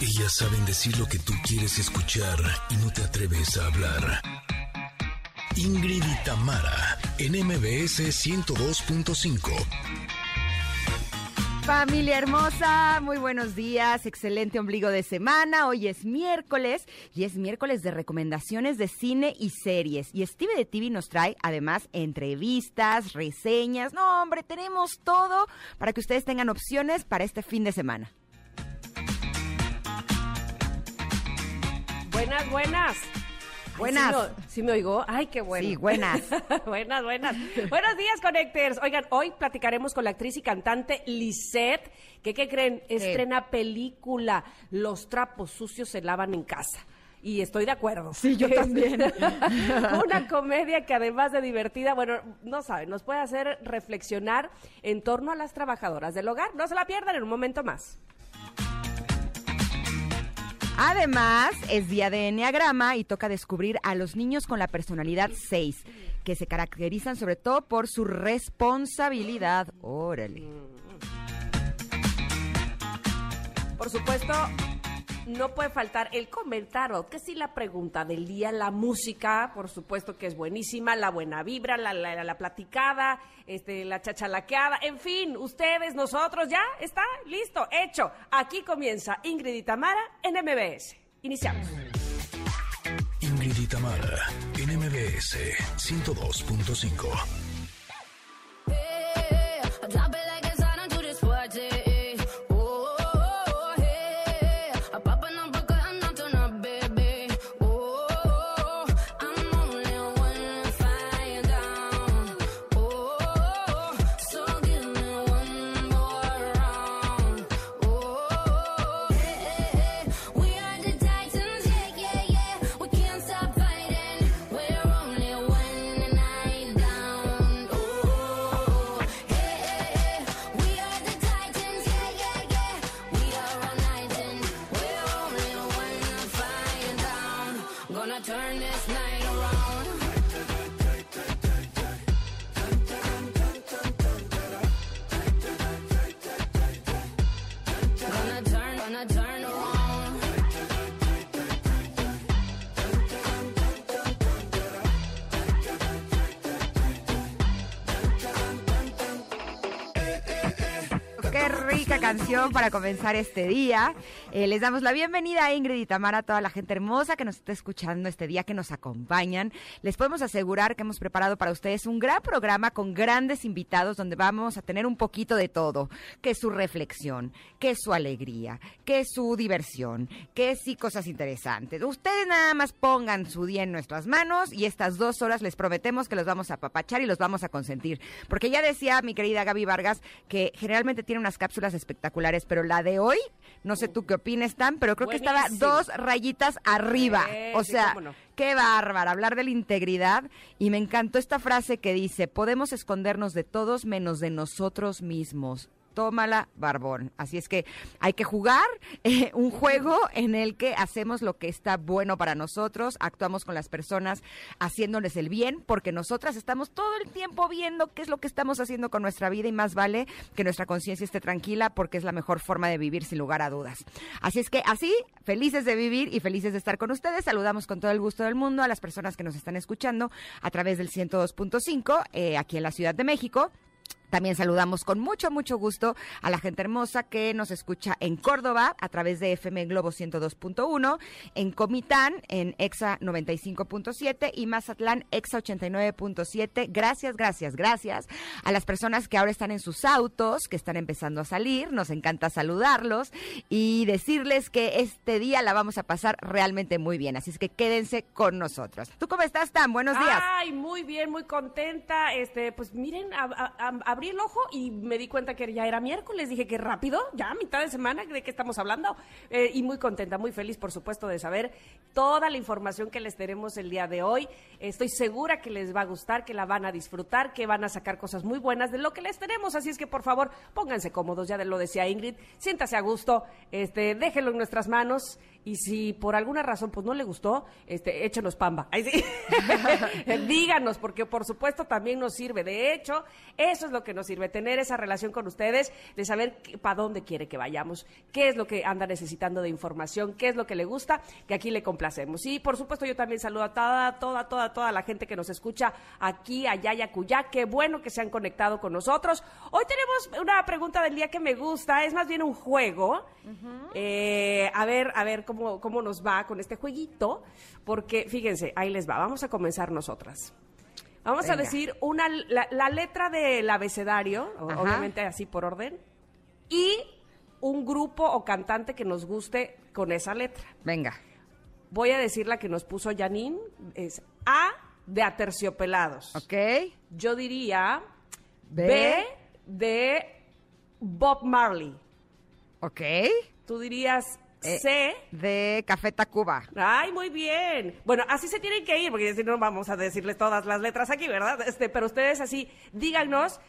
Ellas saben decir lo que tú quieres escuchar y no te atreves a hablar. Ingrid y Tamara, en MBS 102.5. Familia hermosa, muy buenos días, excelente ombligo de semana. Hoy es miércoles y es miércoles de recomendaciones de cine y series. Y Steve de TV nos trae además entrevistas, reseñas. No, hombre, tenemos todo para que ustedes tengan opciones para este fin de semana. Buenas, buenas. Buenas. Ay, ¿sí, me, oigo? Ay, qué bueno. Sí, buenas. buenas, buenas. Buenos días, Connectors. Oigan, hoy platicaremos con la actriz y cantante Lisette, que, ¿qué creen? Estrena película Los trapos sucios se lavan en casa. Y estoy de acuerdo. Sí, yo también. Una comedia que además de divertida, bueno, no saben, nos puede hacer reflexionar en torno a las trabajadoras del hogar. No se la pierdan en un momento más. Además, es día de Enneagrama y toca descubrir a los niños con la personalidad 6, que se caracterizan sobre todo por su responsabilidad. Órale. Por supuesto, no puede faltar el comentario, que sí la pregunta del día, la música, por supuesto que es buenísima, la buena vibra, la, la, la platicada, este, la chachalaqueada, en fin, ustedes, nosotros, ya está, listo, hecho. Aquí comienza Ingrid y Tamara en MBS. Iniciamos. Ingrid y Tamara, en MBS 102.5. Qué rica canción para comenzar este día. Eh, les damos la bienvenida a Ingrid y Tamara, a toda la gente hermosa que nos está escuchando este día, que nos acompañan. Les podemos asegurar que hemos preparado para ustedes un gran programa con grandes invitados donde vamos a tener un poquito de todo. Que es su reflexión, que es su alegría, que es su diversión, que sí cosas interesantes. Ustedes nada más pongan su día en nuestras manos y estas dos horas les prometemos que los vamos a apapachar y los vamos a consentir. Porque ya decía mi querida Gaby Vargas que generalmente tiene unas cápsulas espectaculares, pero la de hoy, no sé tú qué opinas, Tan, pero creo que estaba dos rayitas arriba. Eh, o sea, no. qué bárbara, hablar de la integridad. Y me encantó esta frase que dice, podemos escondernos de todos menos de nosotros mismos. Tómala, Barbón. Así es que hay que jugar eh, un juego en el que hacemos lo que está bueno para nosotros, actuamos con las personas haciéndoles el bien, porque nosotras estamos todo el tiempo viendo qué es lo que estamos haciendo con nuestra vida y más vale que nuestra conciencia esté tranquila porque es la mejor forma de vivir sin lugar a dudas. Así es que así, felices de vivir y felices de estar con ustedes, saludamos con todo el gusto del mundo a las personas que nos están escuchando a través del 102.5 eh, aquí en la Ciudad de México. También saludamos con mucho, mucho gusto a la gente hermosa que nos escucha en Córdoba a través de FM Globo 102.1, en Comitán en EXA 95.7 y Mazatlán EXA 89.7. Gracias, gracias, gracias a las personas que ahora están en sus autos, que están empezando a salir. Nos encanta saludarlos y decirles que este día la vamos a pasar realmente muy bien. Así es que quédense con nosotros. ¿Tú cómo estás, Tan? Buenos días. Ay, muy bien, muy contenta. Este, pues miren, a- a- abrí el ojo y me di cuenta que ya era miércoles. Dije que rápido, ya mitad de semana, ¿de qué estamos hablando? Eh, y muy contenta, muy feliz, por supuesto, de saber toda la información que les tenemos el día de hoy. Estoy segura que les va a gustar, que la van a disfrutar, que van a sacar cosas muy buenas de lo que les tenemos. Así es que, por favor, pónganse cómodos, ya lo decía Ingrid, siéntase a gusto, este, déjenlo en nuestras manos Y si por alguna razón pues no le gustó, este, échenos pamba. Ahí sí. Díganos, porque por supuesto también nos sirve. De hecho, eso es lo que nos sirve, tener esa relación con ustedes, de saber para dónde quiere que vayamos, qué es lo que anda necesitando de información, qué es lo que le gusta, que aquí le complacemos. Y por supuesto yo también saludo a toda, toda, toda, toda la gente que nos escucha aquí, allá y acullá. Qué bueno que se han conectado con nosotros. Hoy tenemos una pregunta del día que me gusta, es más bien un juego. Eh, a ver, a ver cómo, cómo nos va con este jueguito, porque fíjense, ahí les va, vamos a comenzar nosotras. Vamos a decir una, la, la letra del abecedario, Ajá. obviamente así por orden, y un grupo o cantante que nos guste con esa letra. Venga. Voy a decir la que nos puso Janine, es A de Aterciopelados. ¿Ok? Yo diría B. B de Bob Marley. ¿Ok? Tú dirías Eh. C. De Café Tacuba. Ay, muy bien. Bueno, así se tienen que ir, porque si no vamos a decirles todas las letras aquí, ¿verdad? Este, pero ustedes así, díganos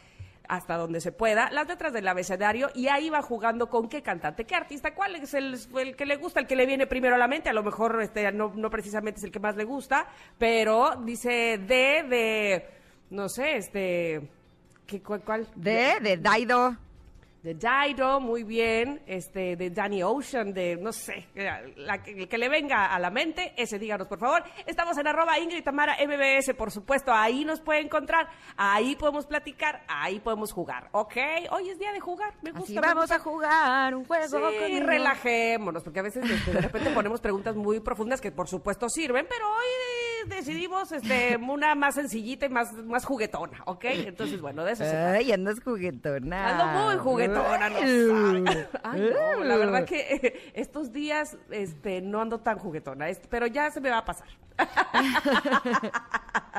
hasta donde se pueda, las letras del abecedario y ahí va jugando con qué cantante, qué artista, cuál es el, el que le gusta, el que le viene primero a la mente, a lo mejor este, no, no precisamente es el que más le gusta, pero dice D de, no sé, este, ¿qué, cuál, cuál? De, de Daido. De Dido, muy bien, este, de Danny Ocean, de, no sé, la, que, el que le venga a la mente, ese díganos, por favor. Estamos en arroba Ingrid Tamara MBS, por supuesto, ahí nos puede encontrar, ahí podemos platicar, ahí podemos jugar, ¿ok? Hoy es día de jugar, me gusta. Así me vamos gusta. a jugar un juego. Sí, conmigo. relajémonos, porque a veces este, de repente ponemos preguntas muy profundas que por supuesto sirven, pero hoy decidimos este, una más sencillita y más, más juguetona, ¿ok? Entonces, bueno, de eso se trata. Ay, andas juguetona. Ando muy juguetona, no sabe. Ay, no, la verdad que eh, estos días este, no ando tan juguetona, pero ya se me va a pasar.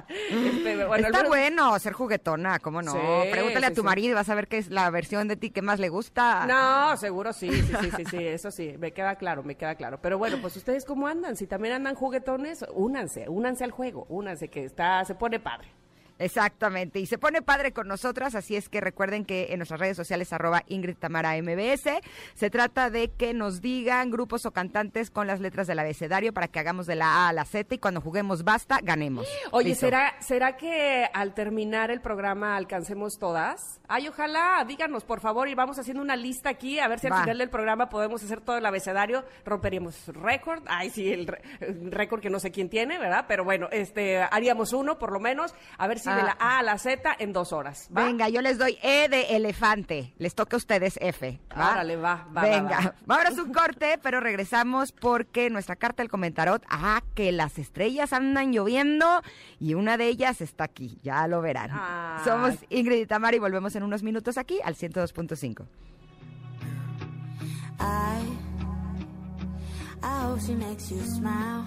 Este, bueno, Está bueno ser juguetona, ¿cómo no? Sí, Pregúntale sí, a tu sí. marido y vas a ver qué es la versión de ti que más le gusta. No, seguro sí, sí, sí, sí, sí, eso sí, me queda claro, me queda claro. Pero bueno, pues ustedes cómo andan, si también andan juguetones, únanse, únanse al juego, únanse que está, se pone padre. Exactamente, y se pone padre con nosotras, así es que recuerden que en nuestras redes sociales arroba Ingrid Tamara MBS, se trata de que nos digan grupos o cantantes con las letras del abecedario para que hagamos de la A a la Z y cuando juguemos basta, ganemos. Oye, Listo. ¿será, ¿será que al terminar el programa alcancemos todas? Ay, ojalá, díganos, por favor, y vamos haciendo una lista aquí, a ver si al Va. final del programa podemos hacer todo el abecedario, romperíamos récord, ay, sí, el el récord que no sé quién tiene, ¿verdad? Pero bueno, este, haríamos uno, por lo menos, a ver si de Ah. la A a la Z en dos horas, ¿va? Venga, yo les doy E de elefante. Les toca a ustedes F. ¿va? Órale, va, va, Venga, va, va. vámonos un corte, pero regresamos porque nuestra carta del comentarot, ah, que las estrellas andan lloviendo y una de ellas está aquí, ya lo verán. Somos Ingrid y Tamara y volvemos en unos minutos aquí al 102.5. I, I hope she makes you smile.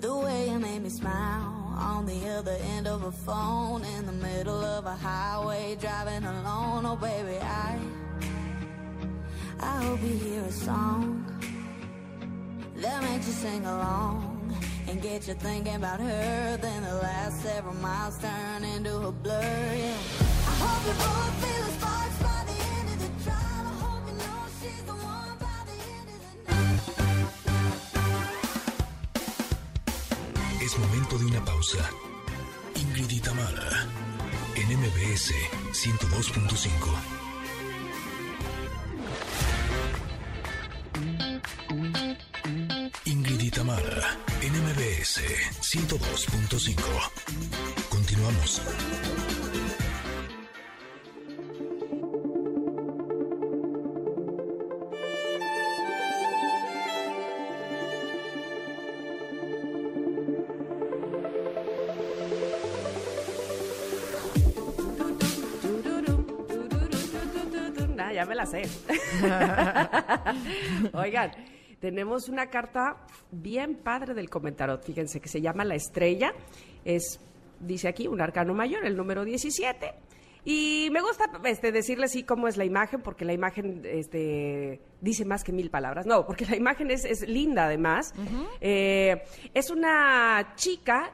The way you made me smile on the other end of a phone in the middle of a highway driving alone. Oh, baby, I, I hope you hear a song that makes you sing along and get you thinking about her. Then the last several miles turn into a blur. Yeah. I hope you both feel the sparks Momento de una pausa. Ingrid y en MBS 102.5. Ingrid y en MBS 102.5. Continuamos. Oigan, tenemos una carta bien padre del comentarot, fíjense, que se llama La Estrella. Es, dice aquí, un arcano mayor, el número 17. Y me gusta este, decirle así cómo es la imagen, porque la imagen este, dice más que mil palabras. No, porque la imagen es, es linda además. Eh, es una chica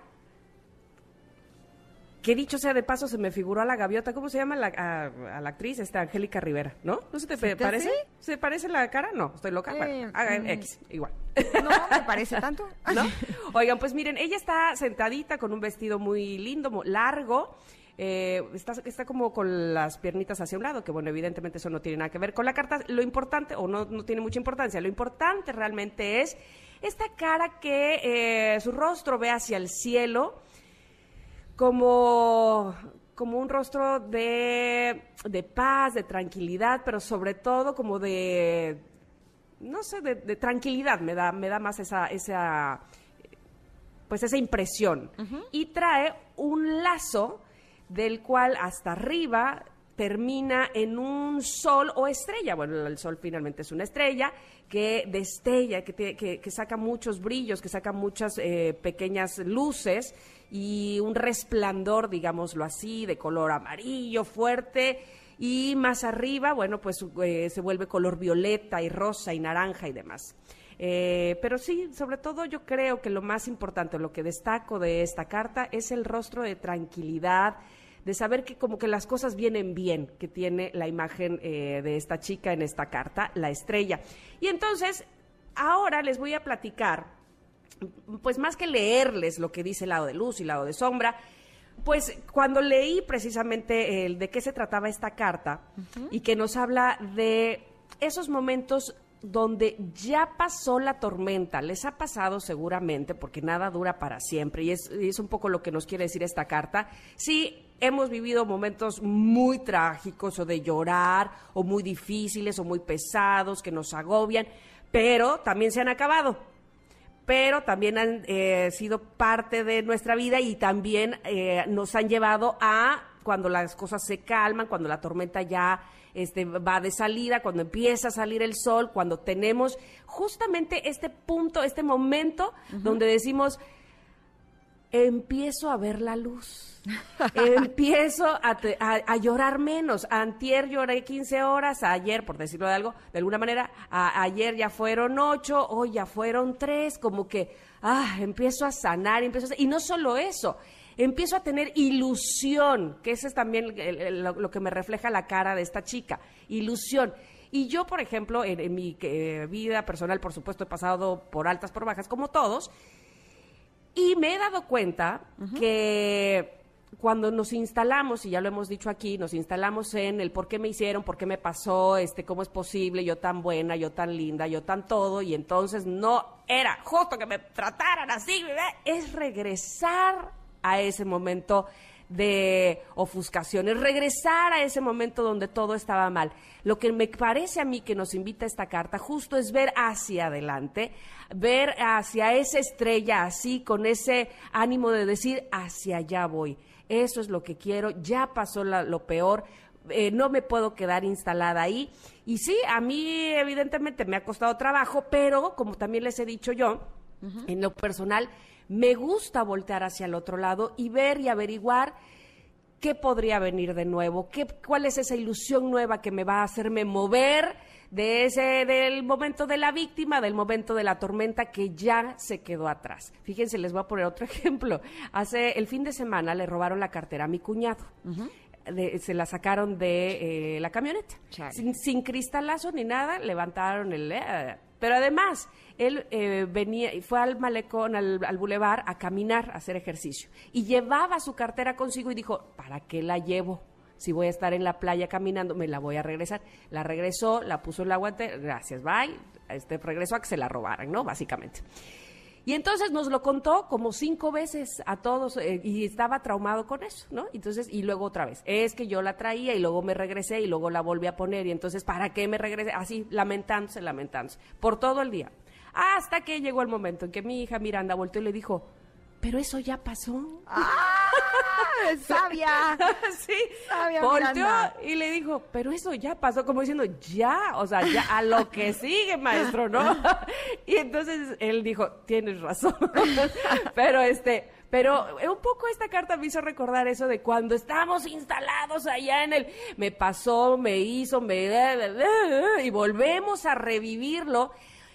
que dicho sea de paso, se me figuró a la gaviota. ¿Cómo se llama la, a, a la actriz? Esta Angélica Rivera, ¿no? ¿No se te ¿Se te parece? hace? ¿Se parece la cara? No, estoy loca. Eh, Bueno, haga mm. X, igual. No, me parece tanto. ¿no? Oigan, pues miren, ella está sentadita con un vestido muy lindo, largo. eh, está, está como con las piernitas hacia un lado, que bueno, evidentemente eso no tiene nada que ver con la carta. Lo importante, o no, no tiene mucha importancia, lo importante realmente es esta cara que eh, su rostro ve hacia el cielo como, como un rostro de, de paz, de tranquilidad, pero sobre todo como de, no sé, de, de tranquilidad, me da, me da más esa, esa, pues esa impresión. Y trae un lazo del cual hasta arriba termina en un sol o estrella. Bueno, el sol finalmente es una estrella que destella, que, que saca muchos brillos, que saca muchas eh, pequeñas luces y un resplandor, digámoslo así, de color amarillo fuerte. Y más arriba, bueno, pues eh, se vuelve color violeta y rosa y naranja y demás. Eh, pero sí, sobre todo yo creo que lo más importante, lo que destaco de esta carta es el rostro de tranquilidad, de saber que como que las cosas vienen bien, que tiene la imagen eh, de esta chica en esta carta, la estrella. Y entonces, ahora les voy a platicar, pues más que leerles lo que dice lado de luz y lado de sombra, pues cuando leí precisamente el de qué se trataba esta carta y que nos habla de esos momentos donde ya pasó la tormenta, les ha pasado seguramente, porque nada dura para siempre, y es, y es un poco lo que nos quiere decir esta carta. Sí, hemos vivido momentos muy trágicos, o de llorar, o muy difíciles, o muy pesados, que nos agobian, pero también se han acabado. Pero también han eh, sido parte de nuestra vida y también eh, nos han llevado a cuando las cosas se calman, cuando la tormenta ya este, va de salida, cuando empieza a salir el sol, cuando tenemos justamente este punto, este momento donde decimos, empiezo a ver la luz. empiezo a, te- a- a llorar menos. Antier lloré 15 horas, ayer, por decirlo de algo, de alguna manera, a- ayer ya fueron 8, hoy ya fueron 3, como que, ah, empiezo a sanar, empiezo a- y no solo eso, empiezo a tener ilusión, que ese es también lo, que me refleja la cara de esta chica, ilusión. Y yo, por ejemplo, en, en mi eh, vida personal, por supuesto, he pasado por altas, por bajas, como todos, y me he dado cuenta que cuando nos instalamos, y ya lo hemos dicho aquí, nos instalamos en el por qué me hicieron, por qué me pasó, este, cómo es posible, yo tan buena, yo tan linda, yo tan todo, y entonces no era justo que me trataran así, ¿verdad? es regresar a ese momento de ofuscación, es regresar a ese momento donde todo estaba mal. Lo que me parece a mí que nos invita esta carta justo es ver hacia adelante, ver hacia esa estrella así, con ese ánimo de decir, hacia allá voy. Eso es lo que quiero, ya pasó la- lo peor, eh, no me puedo quedar instalada ahí. Y sí, a mí evidentemente me ha costado trabajo, pero como también les he dicho yo, en lo personal, me gusta voltear hacia el otro lado y ver y averiguar qué podría venir de nuevo, qué, cuál es esa ilusión nueva que me va a hacerme mover de ese del momento de la víctima, del momento de la tormenta que ya se quedó atrás. Fíjense, les voy a poner otro ejemplo. Hace el fin de semana le robaron la cartera a mi cuñado. De- se la sacaron de eh, la camioneta. Sin cristalazo ni nada, levantaron el... eh, pero además, él eh, venía fue al malecón, al, al bulevar, a caminar, a hacer ejercicio. Y llevaba su cartera consigo y dijo, ¿para qué la llevo? Si voy a estar en la playa caminando, me la voy a regresar. La regresó, la puso en la guante, gracias, bye. Este regresó a que se la robaran, ¿no? Básicamente. Y entonces nos lo contó como cinco veces a todos eh, y estaba traumado con eso, ¿no? Entonces, y luego otra vez, es que yo la traía y luego me regresé y luego la volví a poner y entonces, ¿para qué me regresé? Así, lamentándose, lamentándose, por todo el día. Hasta que llegó el momento en que mi hija Miranda volteó y le dijo, pero eso ya pasó. ¡Ah! ¡Sabia! sí, Sabia volteó Miranda. y le dijo, pero eso ya pasó, como diciendo, ya, o sea, ya a lo que sigue, maestro, ¿no? y entonces él dijo, tienes razón, pero este, pero un poco esta carta me hizo recordar eso de cuando estábamos instalados allá en el, me pasó, me hizo, me, y volvemos a revivirlo.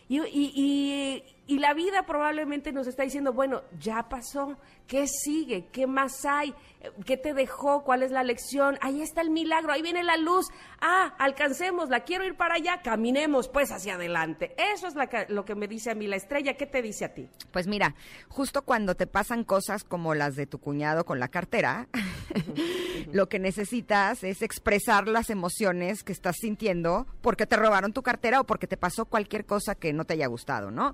Y, y, y, la vida probablemente nos está diciendo, bueno, ya pasó, ¿qué sigue? ¿Qué más hay? ¿Qué te dejó? ¿Cuál es la lección? Ahí está el milagro, ahí viene la luz. Ah, alcancemos, la quiero ir para allá, caminemos pues hacia adelante. Eso es lo que me dice a mí la estrella. ¿Qué te dice a ti? Pues mira, justo cuando te pasan cosas como las de tu cuñado con la cartera, lo que necesitas es expresar las emociones que estás sintiendo porque te robaron tu cartera o porque te pasó cualquier cosa que no te haya gustado, ¿no?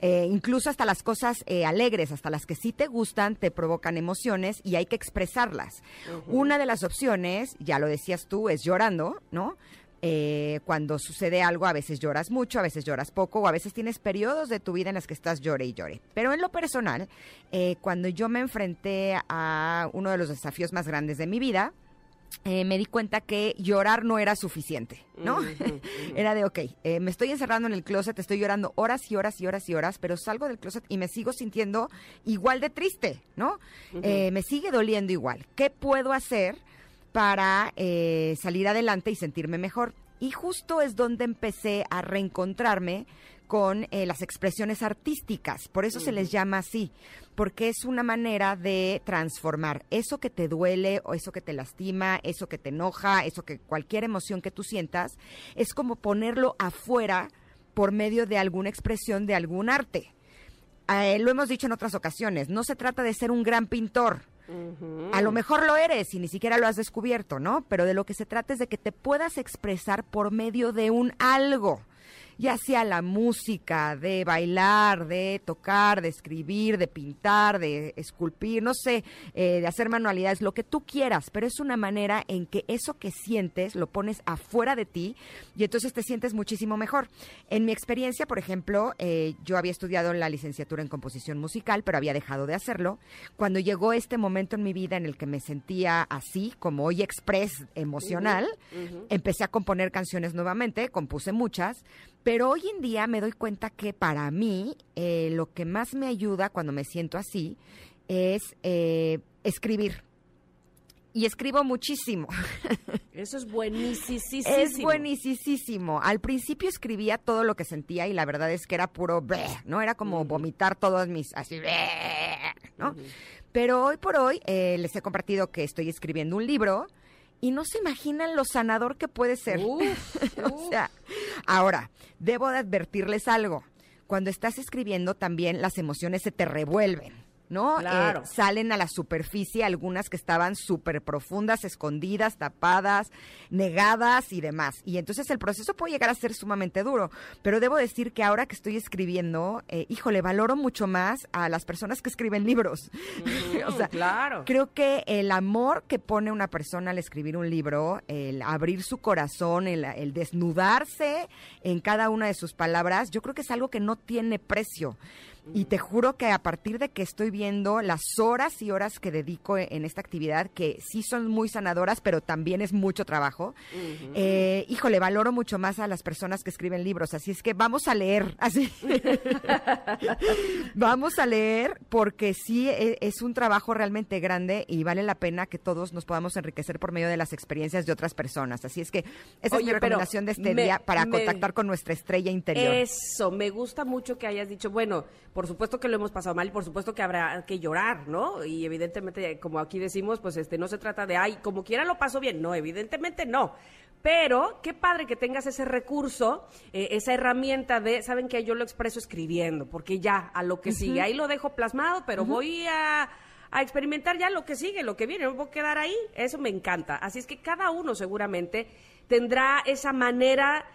Eh, incluso hasta las cosas eh, alegres, hasta las que sí te gustan, te provocan emociones y hay que expresarlas. Una de las opciones, ya lo decías tú, es llorando, ¿no? Eh, cuando sucede algo, a veces lloras mucho, a veces lloras poco, o a veces tienes periodos de tu vida en los que estás llore y llore. Pero en lo personal, cuando yo me enfrenté a uno de los desafíos más grandes de mi vida, eh, me di cuenta que llorar no era suficiente, ¿no? era de, ok, eh, me estoy encerrando en el closet, estoy llorando horas y horas y horas y horas, pero salgo del closet y me sigo sintiendo igual de triste, ¿no? Eh, me sigue doliendo igual. ¿Qué puedo hacer para salir adelante y sentirme mejor? Y justo es donde empecé a reencontrarme con las expresiones artísticas, por eso se les llama así, porque es una manera de transformar eso que te duele o eso que te lastima, eso que te enoja, eso que cualquier emoción que tú sientas, es como ponerlo afuera por medio de alguna expresión de algún arte. Eh, lo hemos dicho en otras ocasiones, no se trata de ser un gran pintor. A lo mejor lo eres y ni siquiera lo has descubierto, ¿no? Pero de lo que se trata es de que te puedas expresar por medio de un algo ya sea la música, de bailar, de tocar, de escribir, de pintar, de esculpir, no sé, eh, de hacer manualidades, lo que tú quieras, pero es una manera en que eso que sientes lo pones afuera de ti y entonces te sientes muchísimo mejor. En mi experiencia, por ejemplo, eh, yo había estudiado la licenciatura en composición musical, pero había dejado de hacerlo. Cuando llegó este momento en mi vida en el que me sentía así, como hoy express emocional, empecé a componer canciones nuevamente, compuse muchas, pero hoy en día me doy cuenta que para mí eh, lo que más me ayuda cuando me siento así es eh, escribir. Y escribo muchísimo. Eso es buenísimo. Es buenísimo. Al principio escribía todo lo que sentía y la verdad es que era puro ¿no? Era como vomitar todos mis así, ¿no? Pero hoy por hoy eh, les he compartido que estoy escribiendo un libro y no se imaginan lo sanador que puede ser. o sea, ahora, debo de advertirles algo. Cuando estás escribiendo también las emociones se te revuelven. ¿No? Claro. Eh, salen a la superficie algunas que estaban súper profundas, escondidas, tapadas, negadas y demás. Y entonces el proceso puede llegar a ser sumamente duro. Pero debo decir que ahora que estoy escribiendo, eh, híjole, valoro mucho más a las personas que escriben libros. o sea, claro. creo que el amor que pone una persona al escribir un libro, el abrir su corazón, el, el desnudarse en cada una de sus palabras, yo creo que es algo que no tiene precio. Y te juro que a partir de que estoy viendo las horas y horas que dedico e-, en esta actividad, que sí son muy sanadoras, pero también es mucho trabajo, eh, híjole, valoro mucho más a las personas que escriben libros. Así es que vamos a leer, así. vamos a leer porque sí e-, es un trabajo realmente grande y vale la pena que todos nos podamos enriquecer por medio de las experiencias de otras personas. Así es que esa es mi recomendación de este día para contactar con nuestra estrella interior. Eso, me gusta mucho que hayas dicho, bueno, por supuesto que lo hemos pasado mal y por supuesto que habrá que llorar, ¿no? Y evidentemente, como aquí decimos, pues este no se trata de, ay, como quiera lo paso bien. No, evidentemente no. Pero qué padre que tengas ese recurso, eh, esa herramienta de, saben que yo lo expreso escribiendo, porque ya a lo que sigue, ahí lo dejo plasmado, pero voy a, a, experimentar ya lo que sigue, lo que viene, no a quedar ahí, eso me encanta. Así es que cada uno seguramente tendrá esa manera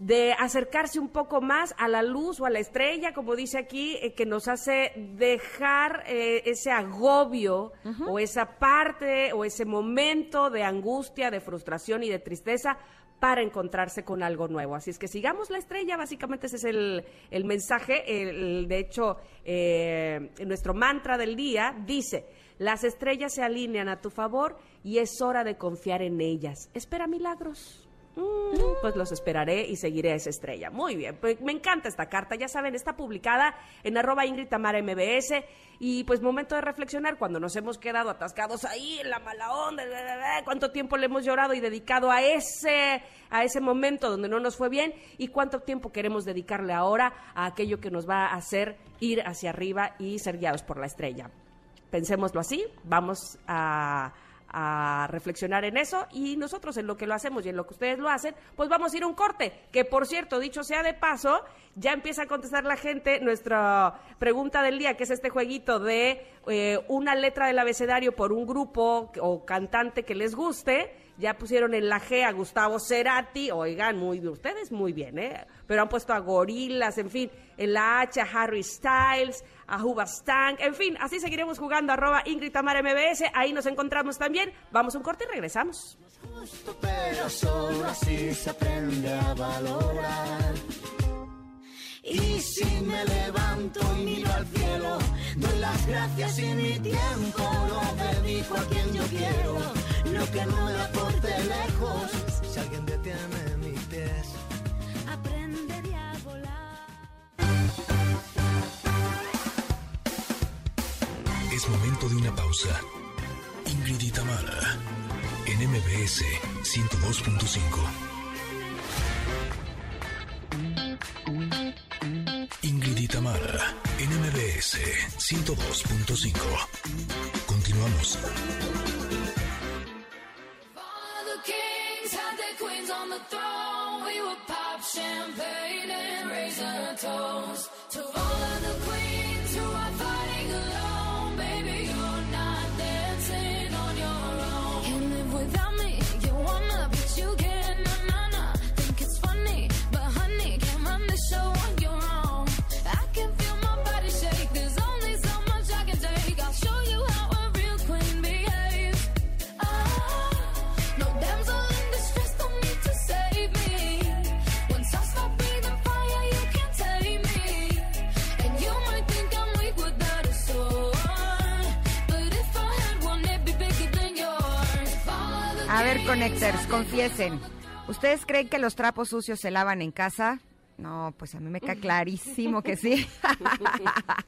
de acercarse un poco más a la luz o a la estrella, como dice aquí, eh, que nos hace dejar eh, ese agobio o esa parte o ese momento de angustia, de frustración y de tristeza para encontrarse con algo nuevo. Así es que sigamos la estrella, básicamente ese es el, el mensaje. El, de hecho, eh, nuestro mantra del día dice, las estrellas se alinean a tu favor y es hora de confiar en ellas. Espera milagros. Mm, pues los esperaré y seguiré a esa estrella. Muy bien, pues me encanta esta carta, ya saben, está publicada en arroba Ingrid Tamara MBS y pues momento de reflexionar cuando nos hemos quedado atascados ahí en la mala onda, cuánto tiempo le hemos llorado y dedicado a ese, a ese momento donde no nos fue bien y cuánto tiempo queremos dedicarle ahora a aquello que nos va a hacer ir hacia arriba y ser guiados por la estrella. Pensémoslo así, vamos a a reflexionar en eso y nosotros en lo que lo hacemos y en lo que ustedes lo hacen, pues vamos a ir a un corte, que por cierto, dicho sea de paso, ya empieza a contestar la gente nuestra pregunta del día, que es este jueguito de eh, una letra del abecedario por un grupo o cantante que les guste. Ya pusieron en la G a Gustavo Cerati, oigan, muy bien, ustedes muy bien, ¿eh? Pero han puesto a Gorilas, en fin, en la H a Harry Styles, a Hubastank, en fin, así seguiremos jugando, arroba Ingrid Tamara MBS, ahí nos encontramos también. Vamos a un corte y regresamos. Pero solo así se aprende a valorar. Y si me levanto y miro al cielo, doy las gracias y mi tiempo lo dedico a quien yo quiero. Lo que no me aporte lejos, si alguien detiene mis pies, aprendería a volar. Es momento de una pausa. Ingrid y Tamara, en MBS 102.5. Ingrid y Tamara, en MBS 102.5. Continuamos. Connectors, confiesen. ¿Ustedes creen que los trapos sucios se lavan en casa? No, pues a mí me queda clarísimo que sí.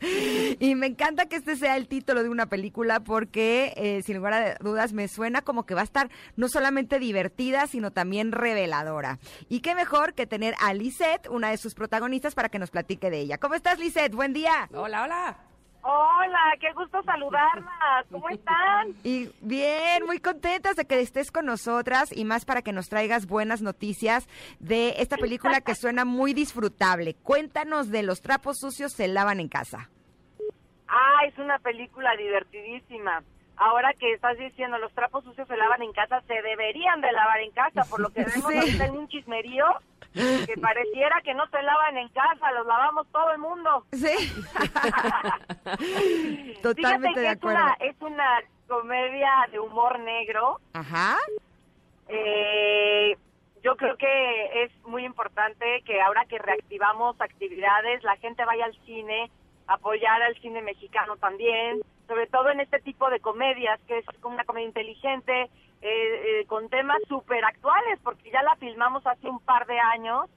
y me encanta que este sea el título de una película porque, eh, sin lugar a dudas, me suena como que va a estar no solamente divertida, sino también reveladora. Y qué mejor que tener a Lisette, una de sus protagonistas, para que nos platique de ella. ¿Cómo estás, Lisette? Buen día. Hola, hola. Hola, qué gusto saludarlas. ¿Cómo están? Y bien, muy contentas de que estés con nosotras y más para que nos traigas buenas noticias de esta película que suena muy disfrutable. Cuéntanos de los trapos sucios se lavan en casa. Ah, es una película divertidísima. Ahora que estás diciendo los trapos sucios se lavan en casa, se deberían de lavar en casa, por lo que vemos Sí. ahorita en un chismerío que pareciera que no se lavan en casa, los lavamos todo el mundo. Sí. Fíjate Totalmente que de es acuerdo. una, es una comedia de humor negro. Ajá. Eh, yo creo que es muy importante que ahora que reactivamos actividades, la gente vaya al cine, apoyar al cine mexicano también, sobre todo en este tipo de comedias, que es como una comedia inteligente, eh, eh, con temas súper actuales, porque ya la filmamos hace un par de años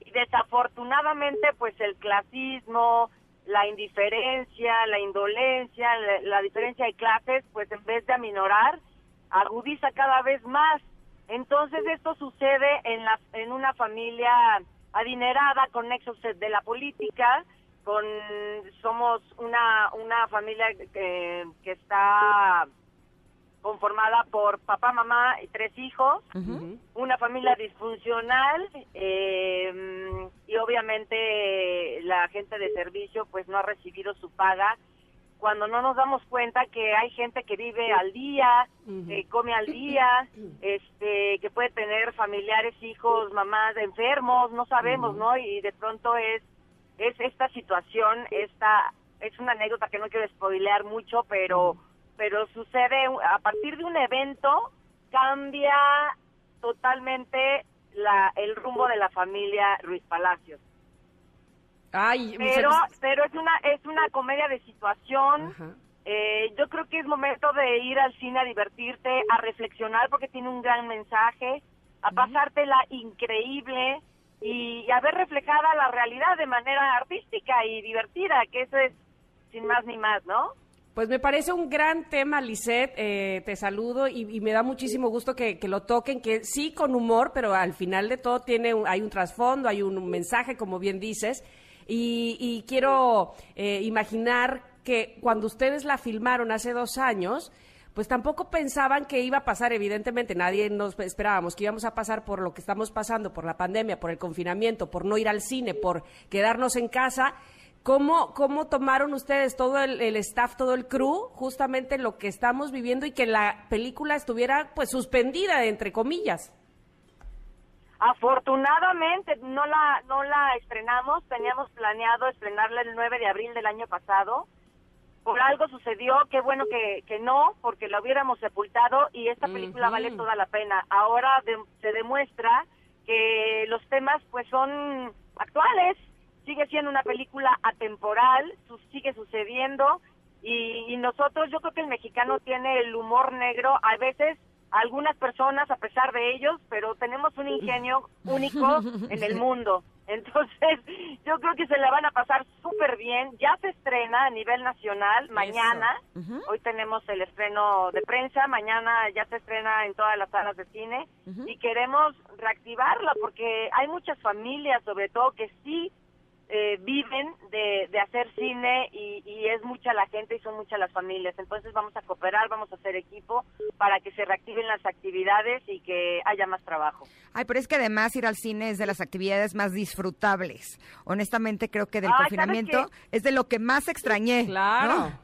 y desafortunadamente pues el clasismo, la indiferencia, la indolencia, la, la diferencia de clases, pues en vez de aminorar, agudiza cada vez más. Entonces esto sucede en, la, en una familia adinerada con nexos de la política, con somos una, una familia que, que está conformada por papá, mamá y tres hijos, una familia disfuncional eh, y obviamente la gente de servicio pues no ha recibido su paga cuando no nos damos cuenta que hay gente que vive al día, que come al día, este, que puede tener familiares, hijos, mamás enfermos, no sabemos, ¿no? Y de pronto es es esta situación, esta es una anécdota que no quiero spoilear mucho, pero pero sucede a partir de un evento cambia totalmente la el rumbo de la familia Ruiz Palacios. Ay, Pero pero es una es una comedia de situación. Eh, yo creo que es momento de ir al cine a divertirte, a reflexionar porque tiene un gran mensaje. a pasártela increíble y, y a ver reflejada la realidad de manera artística y divertida, que eso es sin más ni más, ¿no? Pues me parece un gran tema, Lisette. eh, te saludo y, y me da muchísimo gusto que, que lo toquen, que sí con humor, pero al final de todo tiene un- hay un trasfondo, hay un, mensaje, como bien dices. Y, y quiero eh, imaginar que cuando ustedes la filmaron hace dos años, pues tampoco pensaban que iba a pasar, evidentemente, nadie nos esperábamos que íbamos a pasar por lo que estamos pasando, por la pandemia, por el confinamiento, por no ir al cine, por quedarnos en casa. ¿Cómo, ¿Cómo tomaron ustedes todo el, el staff, todo el crew, justamente lo que estamos viviendo y que la película estuviera pues suspendida, entre comillas? Afortunadamente no la no la estrenamos, teníamos planeado estrenarla el 9 de abril del año pasado. Por algo sucedió, qué bueno que, que no, porque la hubiéramos sepultado y esta película vale toda la pena. Ahora de- se demuestra que los temas pues son actuales, sigue siendo una película atemporal, su- sigue sucediendo y, y nosotros, yo creo que el mexicano tiene el humor negro, a veces algunas personas a pesar de ellos, pero tenemos un ingenio único en el mundo. Entonces, yo creo que se la van a pasar súper bien. Ya se estrena a nivel nacional mañana. Hoy tenemos el estreno de prensa, mañana ya se estrena en todas las salas de cine y queremos reactivarla porque hay muchas familias, sobre todo, que sí eh, viven de, de hacer cine y, y es mucha la gente y son muchas las familias. Entonces vamos a cooperar, vamos a hacer equipo para que se reactiven las actividades y que haya más trabajo. Ay, pero es que además ir al cine es de las actividades más disfrutables. Honestamente creo que del Ay, ¿sabes confinamiento es de lo que más extrañé. Claro. ¿no?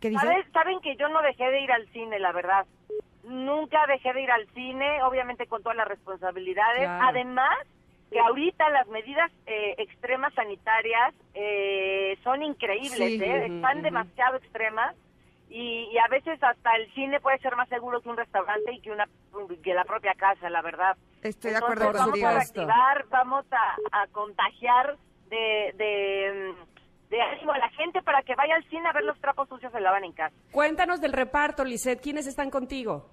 ¿Qué dice? Saben que yo no dejé de ir al cine, la verdad. Nunca dejé de ir al cine, obviamente con todas las responsabilidades. Claro. Además, que ahorita las medidas eh, extremas sanitarias eh, son increíbles, Sí. ¿eh? Están demasiado extremas y, y a veces hasta el cine puede ser más seguro que un restaurante y que una que la propia casa, la verdad. Estoy de acuerdo vamos contigo. a reactivar, vamos a, a contagiar de, de, mm, de ánimo a la gente para que vaya al cine a ver los trapos sucios se lavan en casa. Cuéntanos del reparto, Lisette. ¿Quiénes están contigo?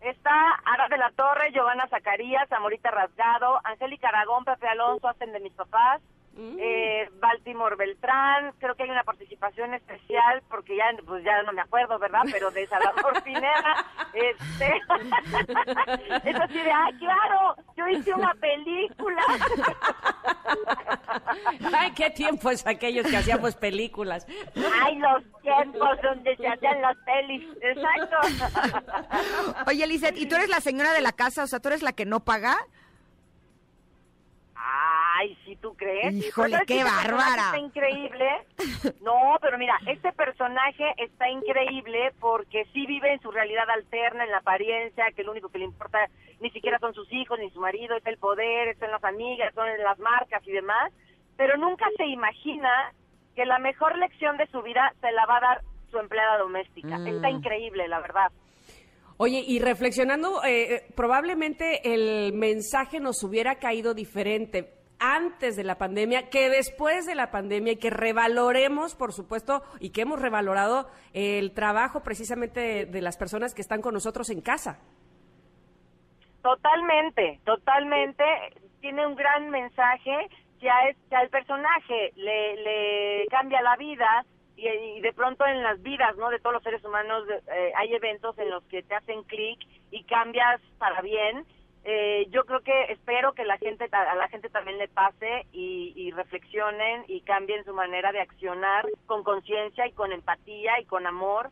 Está Ara de la Torre, Giovanna Zacarías, Amorita Rasgado, Angélica Aragón, Pepe Alonso, hacen de mis papás, Mm. eh, Baltimore Beltrán, creo que hay una participación especial, porque ya pues ya no me acuerdo, ¿verdad? Pero de Salvador Pineda, este, es así de, ¡ay, claro! Yo hice una película. Ay, qué tiempos aquellos que hacíamos películas. ¡Ay, los tiempos donde se hacían las pelis! ¡Exacto! Oye, Lizeth, ¿y tú eres la señora de la casa? O sea, ¿tú eres la que no paga? Ay, si tú crees. Híjole, Pero es que qué este personaje bárbara. Está increíble. No, pero mira, este personaje está increíble porque sí vive en su realidad alterna, en la apariencia, que lo único que le importa ni siquiera son sus hijos ni su marido, es el poder, son las amigas, son las marcas y demás. Pero nunca se imagina que la mejor lección de su vida se la va a dar su empleada doméstica. Mm. Está increíble, la verdad. Oye, y reflexionando, eh, eh, probablemente el mensaje nos hubiera caído diferente antes de la pandemia que después de la pandemia y que revaloremos, por supuesto, y que hemos revalorado el trabajo precisamente de, las personas que están con nosotros en casa. Totalmente, totalmente. Tiene un gran mensaje. Si, a es- si al personaje le, cambia la vida y, y de pronto en las vidas no de todos los seres humanos eh, hay eventos en los que te hacen clic y cambias para bien. Eh, yo creo que espero que la gente a la gente también le pase y, y reflexionen y cambien su manera de accionar con conciencia y con empatía y con amor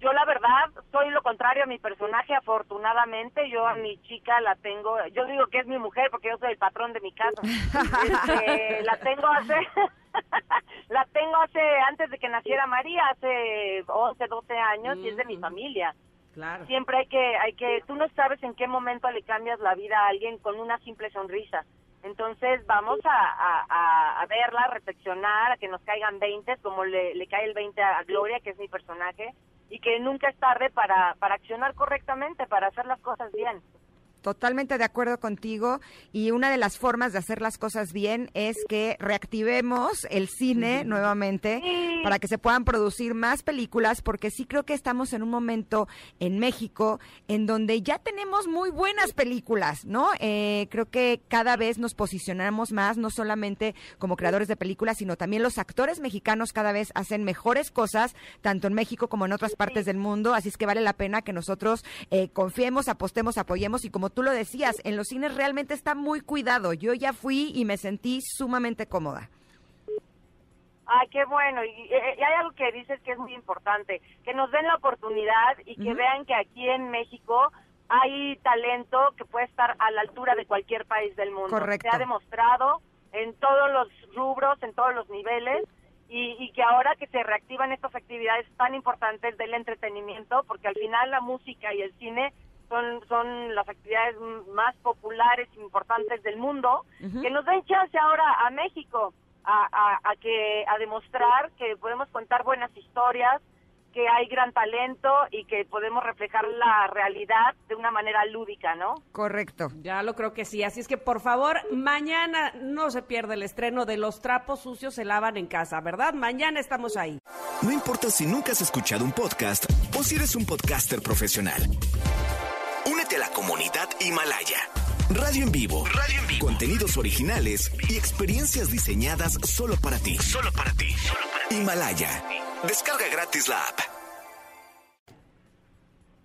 yo la verdad soy lo contrario a mi personaje, afortunadamente. Yo a mi chica la tengo, yo digo que es mi mujer porque yo soy el patrón de mi casa. Este, la tengo hace, la tengo hace, antes de que naciera María, hace 11, 12 años y es de mi familia. Siempre hay que, hay que, tú no sabes en qué momento le cambias la vida a alguien con una simple sonrisa. Entonces vamos a, a, a- a verla, a reflexionar, a que nos caigan 20, como le, le cae el 20 a Gloria, que es mi personaje, y que nunca es tarde para, para accionar correctamente, para hacer las cosas bien. Totalmente de acuerdo contigo y una de las formas de hacer las cosas bien es que reactivemos el cine nuevamente para que se puedan producir más películas porque sí creo que estamos en un momento en México en donde ya tenemos muy buenas películas, ¿no? Eh, creo que cada vez nos posicionamos más, no solamente como creadores de películas, sino también los actores mexicanos cada vez hacen mejores cosas, tanto en México como en otras partes del mundo, así es que vale la pena que nosotros eh, confiemos, apostemos, apoyemos y como tú lo decías, en los cines realmente está muy cuidado. Yo ya fui y me sentí sumamente cómoda. Ay, qué bueno. Y, eh, y hay algo que dices que es muy importante, que nos den la oportunidad y que vean que aquí en México hay talento que puede estar a la altura de cualquier país del mundo. Correcto. Se ha demostrado en todos los rubros, en todos los niveles, y, y que ahora que se reactivan estas actividades tan importantes del entretenimiento, porque al final la música y el cine son, son las actividades más populares e importantes del mundo, que nos den chance ahora a México a, a, a que a demostrar que podemos contar buenas historias, que hay gran talento y que podemos reflejar la realidad de una manera lúdica, ¿no? Correcto. Ya lo creo que sí. Así es que, por favor, mañana no se pierda el estreno de Los trapos sucios se lavan en casa, ¿verdad? Mañana estamos ahí. No importa si nunca has escuchado un podcast o si eres un podcaster profesional. Únete a la comunidad Himalaya. Radio en vivo. Radio en vivo. Contenidos originales y experiencias diseñadas solo para ti. Solo para ti. Himalaya. Descarga gratis la app.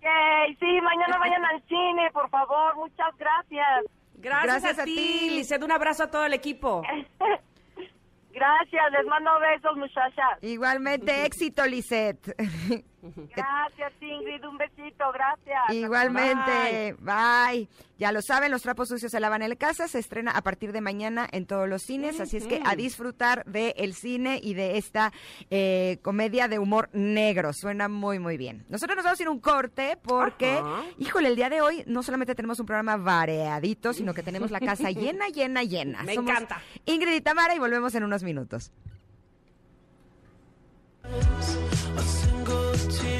Yay, sí, mañana vayan al cine, por favor, muchas gracias. Gracias, Gracias a, a ti. Lizeth. Un abrazo a todo el equipo. Gracias, les mando besos, muchachas. Igualmente, éxito, Lisette. Gracias, Ingrid, un besito, gracias. Igualmente, bye. Ya lo saben, los trapos sucios se lavan en casa, se estrena a partir de mañana en todos los cines, así es que a disfrutar del el cine y de esta eh, comedia de humor negro. Suena muy, muy bien. Nosotros nos vamos a ir a un corte porque, Ajá. híjole, el día de hoy no solamente tenemos un programa variadito, sino que tenemos la casa llena, llena, llena. Me Somos encanta. Ingrid y Tamara y volvemos en unos minutos. A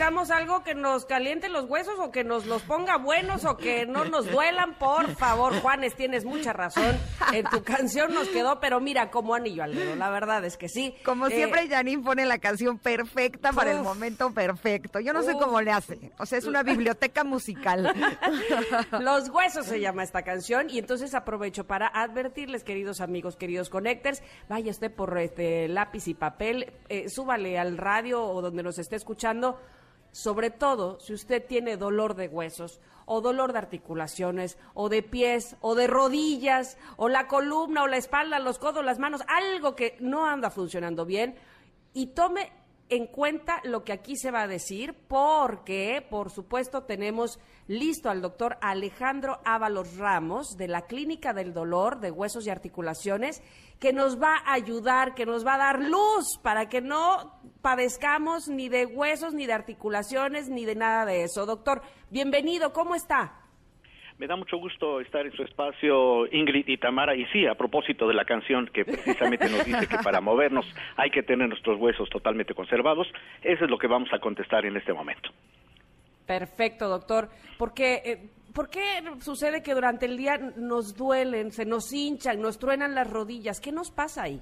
Necesitamos algo que nos caliente los huesos o que nos los ponga buenos o que no nos duelan, por favor. Juanes, tienes mucha razón. En tu canción nos quedó, pero mira, como anillo al dedo. La verdad es que sí. Como Eh, siempre, Janine pone la canción perfecta para el momento perfecto. Yo no sé cómo le hace. O sea, es una biblioteca musical. Los huesos se llama esta canción y entonces aprovecho para advertirles, queridos amigos, queridos connectors, vaya usted por este lápiz y papel, eh, súbale al radio o donde nos esté escuchando sobre todo si usted tiene dolor de huesos o dolor de articulaciones o de pies o de rodillas o la columna o la espalda, los codos, las manos, algo que no anda funcionando bien y tome en cuenta lo que aquí se va a decir porque, por supuesto, tenemos listo al doctor Alejandro Ábalos Ramos de la Clínica del Dolor de Huesos y Articulaciones que nos va a ayudar, que nos va a dar luz para que no padezcamos ni de huesos, ni de articulaciones, ni de nada de eso. Doctor, bienvenido, ¿cómo está? Me da mucho gusto estar en su espacio, Ingrid y Tamara. Y sí, a propósito de la canción que precisamente nos dice que para movernos hay que tener nuestros huesos totalmente conservados, eso es lo que vamos a contestar en este momento. Perfecto, doctor. Porque, eh, ¿Por qué sucede que durante el día nos duelen, se nos hinchan, nos truenan las rodillas? ¿Qué nos pasa ahí?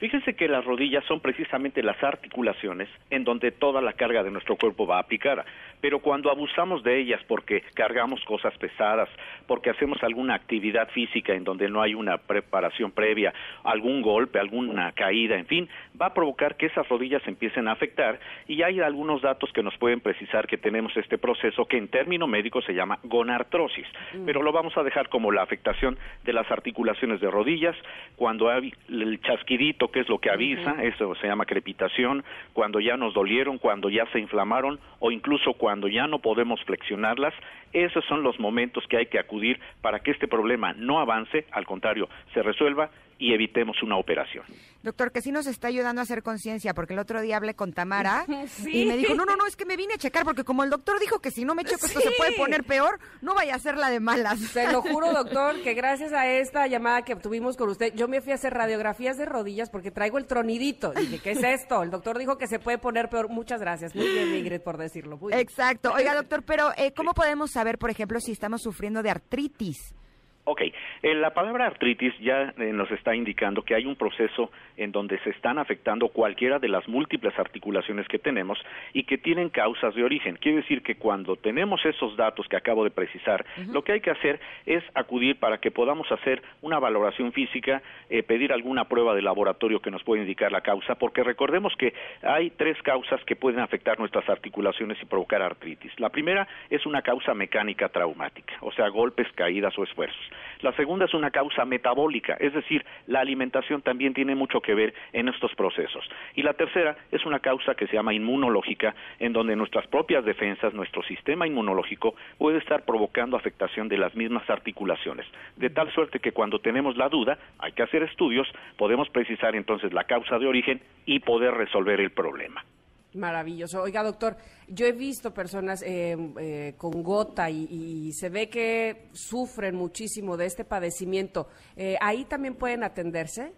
Fíjense que las rodillas son precisamente las articulaciones en donde toda la carga de nuestro cuerpo va a aplicar pero cuando abusamos de ellas porque cargamos cosas pesadas, porque hacemos alguna actividad física en donde no hay una preparación previa, algún golpe, alguna caída, en fin, va a provocar que esas rodillas empiecen a afectar. Y hay algunos datos que nos pueden precisar que tenemos este proceso que en término médico se llama gonartrosis, mm. pero lo vamos a dejar como la afectación de las articulaciones de rodillas, cuando hay el chasquidito, que es lo que avisa, eso se llama crepitación, cuando ya nos dolieron, cuando ya se inflamaron o incluso cuando cuando ya no podemos flexionarlas, esos son los momentos que hay que acudir para que este problema no avance, al contrario, se resuelva y evitemos una operación. Doctor, que sí nos está ayudando a hacer conciencia, porque el otro día hablé con Tamara y me dijo, no, no, no, es que me vine a checar, porque como el doctor dijo que si no me checo esto se puede poner peor, no vaya a ser la de malas. Se lo juro, doctor, que gracias a esta llamada que tuvimos con usted, yo me fui a hacer radiografías de rodillas porque traigo el tronidito. Dije, ¿qué es esto? El doctor dijo que se puede poner peor. Muchas gracias. Muy bien, Ingrid, por decirlo. Exacto. Oiga, doctor, pero eh, ¿cómo podemos saber, por ejemplo, si estamos sufriendo de artritis? Ok, eh, la palabra artritis ya eh, nos está indicando que hay un proceso en donde se están afectando cualquiera de las múltiples articulaciones que tenemos y que tienen causas de origen. Quiere decir que cuando tenemos esos datos que acabo de precisar, lo que hay que hacer es acudir para que podamos hacer una valoración física, eh, pedir alguna prueba de laboratorio que nos pueda indicar la causa, porque recordemos que hay tres causas que pueden afectar nuestras articulaciones y provocar artritis. La primera es una causa mecánica traumática, o sea, golpes, caídas o esfuerzos. La segunda es una causa metabólica, es decir, la alimentación también tiene mucho que ver en estos procesos. Y la tercera es una causa que se llama inmunológica, en donde nuestras propias defensas, nuestro sistema inmunológico puede estar provocando afectación de las mismas articulaciones. De tal suerte que cuando tenemos la duda, hay que hacer estudios, podemos precisar entonces la causa de origen y poder resolver el problema. Maravilloso. Oiga, doctor, yo he visto personas eh, eh, con gota y, se ve que sufren muchísimo de este padecimiento. Eh, ¿Ahí también pueden atenderse?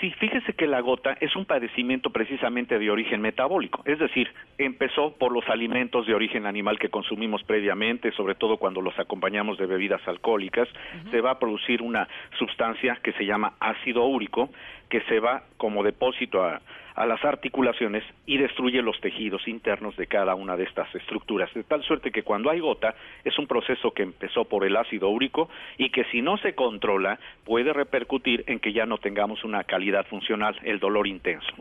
Sí, fíjese que la gota es un padecimiento precisamente de origen metabólico, es decir, empezó por los alimentos de origen animal que consumimos previamente, sobre todo cuando los acompañamos de bebidas alcohólicas, se va a producir una sustancia que se llama ácido úrico, que se va como depósito a, a las articulaciones y destruye los tejidos internos de cada una de estas estructuras, de tal suerte que cuando hay gota es un proceso que empezó por el ácido úrico y que si no se controla puede repercutir en que ya no tengamos una calidad funcional, el dolor intenso.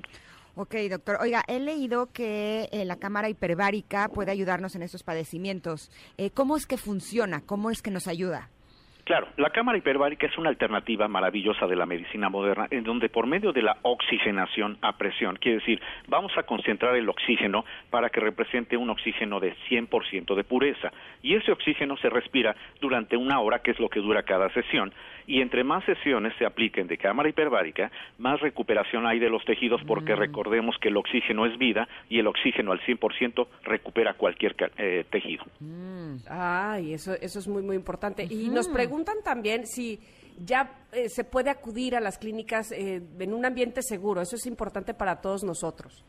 Ok, doctor. Oiga, he leído que eh, la cámara hiperbárica puede ayudarnos en estos padecimientos. Eh, ¿Cómo es que funciona? ¿Cómo es que nos ayuda? Claro, la cámara hiperbárica es una alternativa maravillosa de la medicina moderna en donde por medio de la oxigenación a presión, quiere decir, vamos a concentrar el oxígeno para que represente un oxígeno de 100% de pureza. Y ese oxígeno se respira durante una hora, que es lo que dura cada sesión, y entre más sesiones se apliquen de cámara hiperbárica, más recuperación hay de los tejidos porque mm. recordemos que el oxígeno es vida y el oxígeno al 100% recupera cualquier eh, tejido. Mm. Ay, eso, eso es muy, muy importante. Y nos preguntan también si ya eh, se puede acudir a las clínicas eh, en un ambiente seguro. Eso es importante para todos nosotros.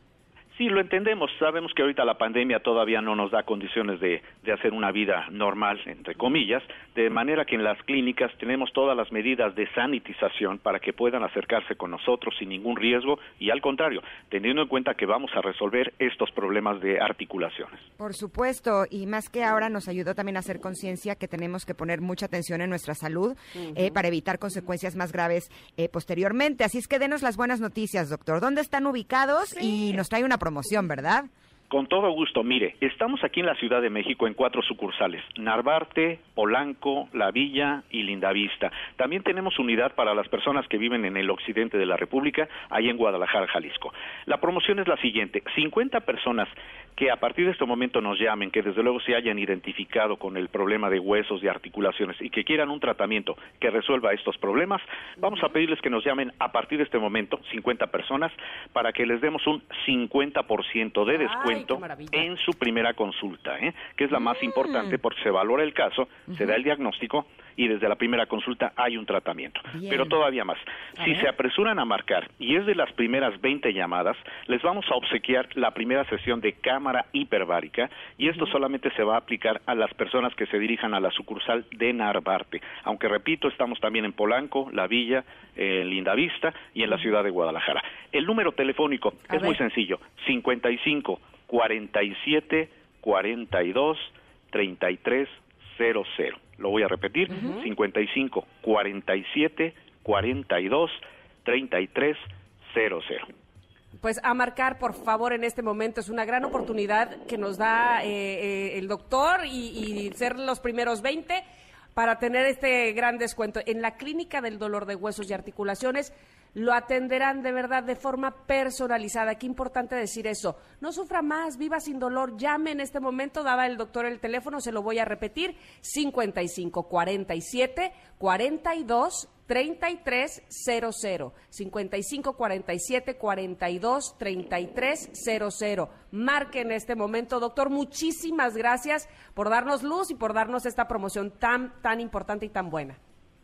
Sí, lo entendemos. Sabemos que ahorita la pandemia todavía no nos da condiciones de, de, hacer una vida normal, entre comillas, de manera que en las clínicas tenemos todas las medidas de sanitización para que puedan acercarse con nosotros sin ningún riesgo y al contrario, teniendo en cuenta que vamos a resolver estos problemas de articulaciones. Por supuesto, y más que ahora nos ayudó también a hacer conciencia que tenemos que poner mucha atención en nuestra salud eh, para evitar consecuencias más graves eh, posteriormente. Así es que denos las buenas noticias, doctor. ¿Dónde están ubicados? Y nos trae una promoción, ¿verdad? Con todo gusto. Mire, estamos aquí en la Ciudad de México en cuatro sucursales: Narvarte, Polanco, La Villa y Lindavista. También tenemos unidad para las personas que viven en el occidente de la República, ahí en Guadalajara, Jalisco. La promoción es la siguiente: 50 personas que a partir de este momento nos llamen, que desde luego se hayan identificado con el problema de huesos y articulaciones y que quieran un tratamiento que resuelva estos problemas, vamos a pedirles que nos llamen a partir de este momento, 50 personas, para que les demos un 50% de descuento en su primera consulta, ¿eh? que es la más importante porque se valora el caso, se da el diagnóstico y desde la primera consulta hay un tratamiento. Bien. Pero todavía más, A si ver. se apresuran a marcar y es de las primeras 20 llamadas, les vamos a obsequiar la primera sesión de cámara hiperbárica y esto solamente se va a aplicar a las personas que se dirijan a la sucursal de Narvarte. Aunque repito, estamos también en Polanco, La Villa, en Lindavista y en la ciudad de Guadalajara. El número telefónico A es muy sencillo, 55 47 42 33 00. Lo voy a repetir, 55 47 42 33 00. Pues a marcar, por favor, en este momento. Es una gran oportunidad que nos da eh, eh, el doctor y, y ser los primeros 20 para tener este gran descuento. En la clínica del dolor de huesos y articulaciones lo atenderán de verdad de forma personalizada. Qué importante decir eso. No sufra más, viva sin dolor. Llame en este momento, daba el doctor el teléfono, se lo voy a repetir, 55 47 42 3300 55 47 42 3300 Marque en este momento, doctor. Muchísimas gracias por darnos luz y por darnos esta promoción tan, tan importante y tan buena.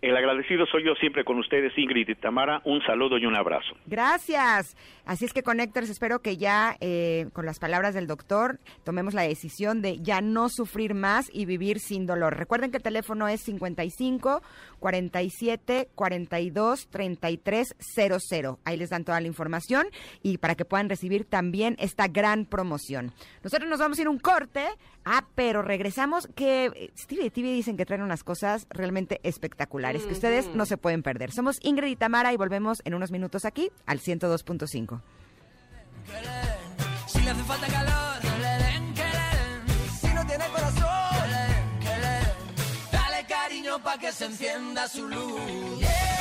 El agradecido soy yo siempre con ustedes, Ingrid y Tamara. Un saludo y un abrazo. Gracias. Así es que Connectors, espero que ya eh, con las palabras del doctor tomemos la decisión de ya no sufrir más y vivir sin dolor. Recuerden que el teléfono es 55 47 42 33 00. Ahí les dan toda la información y para que puedan recibir también esta gran promoción. Nosotros nos vamos a ir un corte. Ah, pero regresamos que eh, Stevie TV dicen que traen unas cosas realmente espectaculares que ustedes no se pueden perder. Somos Ingrid y Tamara y volvemos en unos minutos aquí al 102.5. Si le hace falta calor, que le den, que le den. Si no tiene corazón, que le den, que le den. Dale cariño pa' que se encienda su luz. Yeah.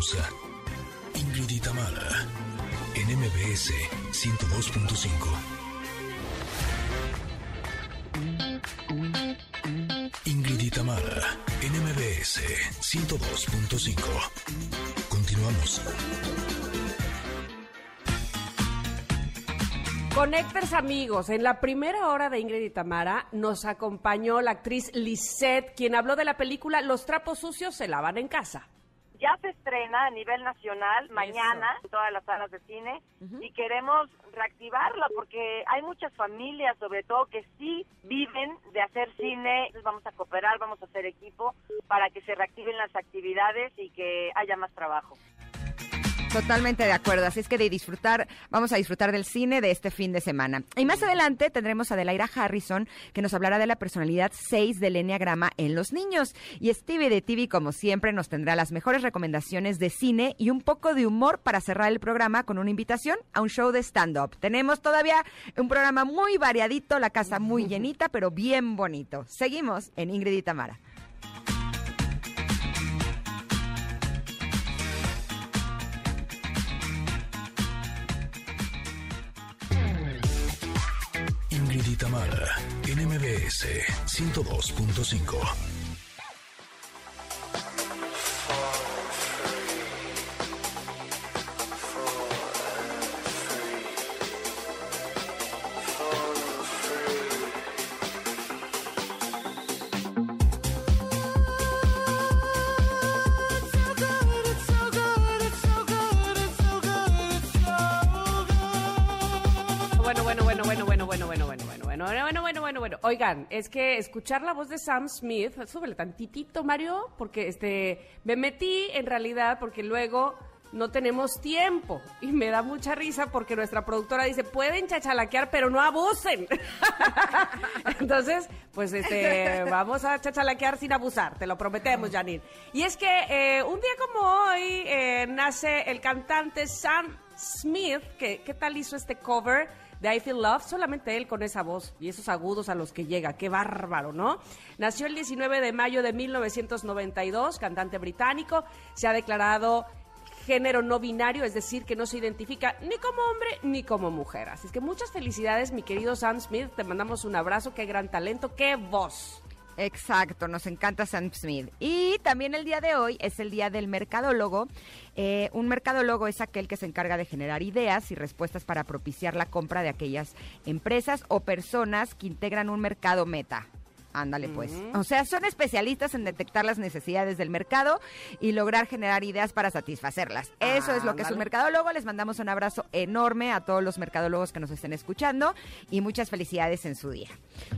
Pausa. Ingrid y Tamara, en MBS 102.5. Ingrid y Tamara, en MBS 102.5. Continuamos. Connectors amigos, en la primera hora de Ingrid y Tamara nos acompañó la actriz Lisette, quien habló de la película Los trapos sucios se lavan en casa. Ya se estrena a nivel nacional mañana en todas las salas de cine y queremos reactivarla porque hay muchas familias, sobre todo, que sí viven de hacer cine. Entonces vamos a cooperar, vamos a hacer equipo para que se reactiven las actividades y que haya más trabajo. Totalmente de acuerdo, así es que de disfrutar, vamos a disfrutar del cine de este fin de semana. Y más adelante tendremos a Adelaira Harrison, que nos hablará de la personalidad 6 del Enneagrama en los niños. Y Stevie de TV, como siempre, nos tendrá las mejores recomendaciones de cine y un poco de humor para cerrar el programa con una invitación a un show de stand-up. Tenemos todavía un programa muy variadito, la casa muy llenita, pero bien bonito. Seguimos en Ingrid y Tamara. Itamar, NMBS 102.5. Oigan, es que escuchar la voz de Sam Smith, súbele tantitito, Mario, porque este, me metí en realidad porque luego no tenemos tiempo. Y me da mucha risa porque nuestra productora dice, pueden chachalaquear, pero no abusen. Entonces, pues este, vamos a chachalaquear sin abusar, te lo prometemos, Janine. Y es que eh, un día como hoy eh, nace el cantante Sam Smith, que qué tal hizo este cover de I Feel Love, solamente él con esa voz y esos agudos a los que llega, qué bárbaro, ¿no? Nació el 19 de mayo de 1992, cantante británico, se ha declarado género no binario, es decir, que no se identifica ni como hombre ni como mujer. Así que muchas felicidades, mi querido Sam Smith, te mandamos un abrazo, qué gran talento, qué voz. Exacto, nos encanta Sam Smith. Y también el día de hoy es el día del mercadólogo. Eh, un mercadólogo es aquel que se encarga de generar ideas y respuestas para propiciar la compra de aquellas empresas o personas que integran un mercado meta. Ándale pues. O sea, son especialistas en detectar las necesidades del mercado y lograr generar ideas para satisfacerlas. Eso es lo que es un mercadólogo. Les mandamos un abrazo enorme a todos los mercadólogos que nos estén escuchando y muchas felicidades en su día.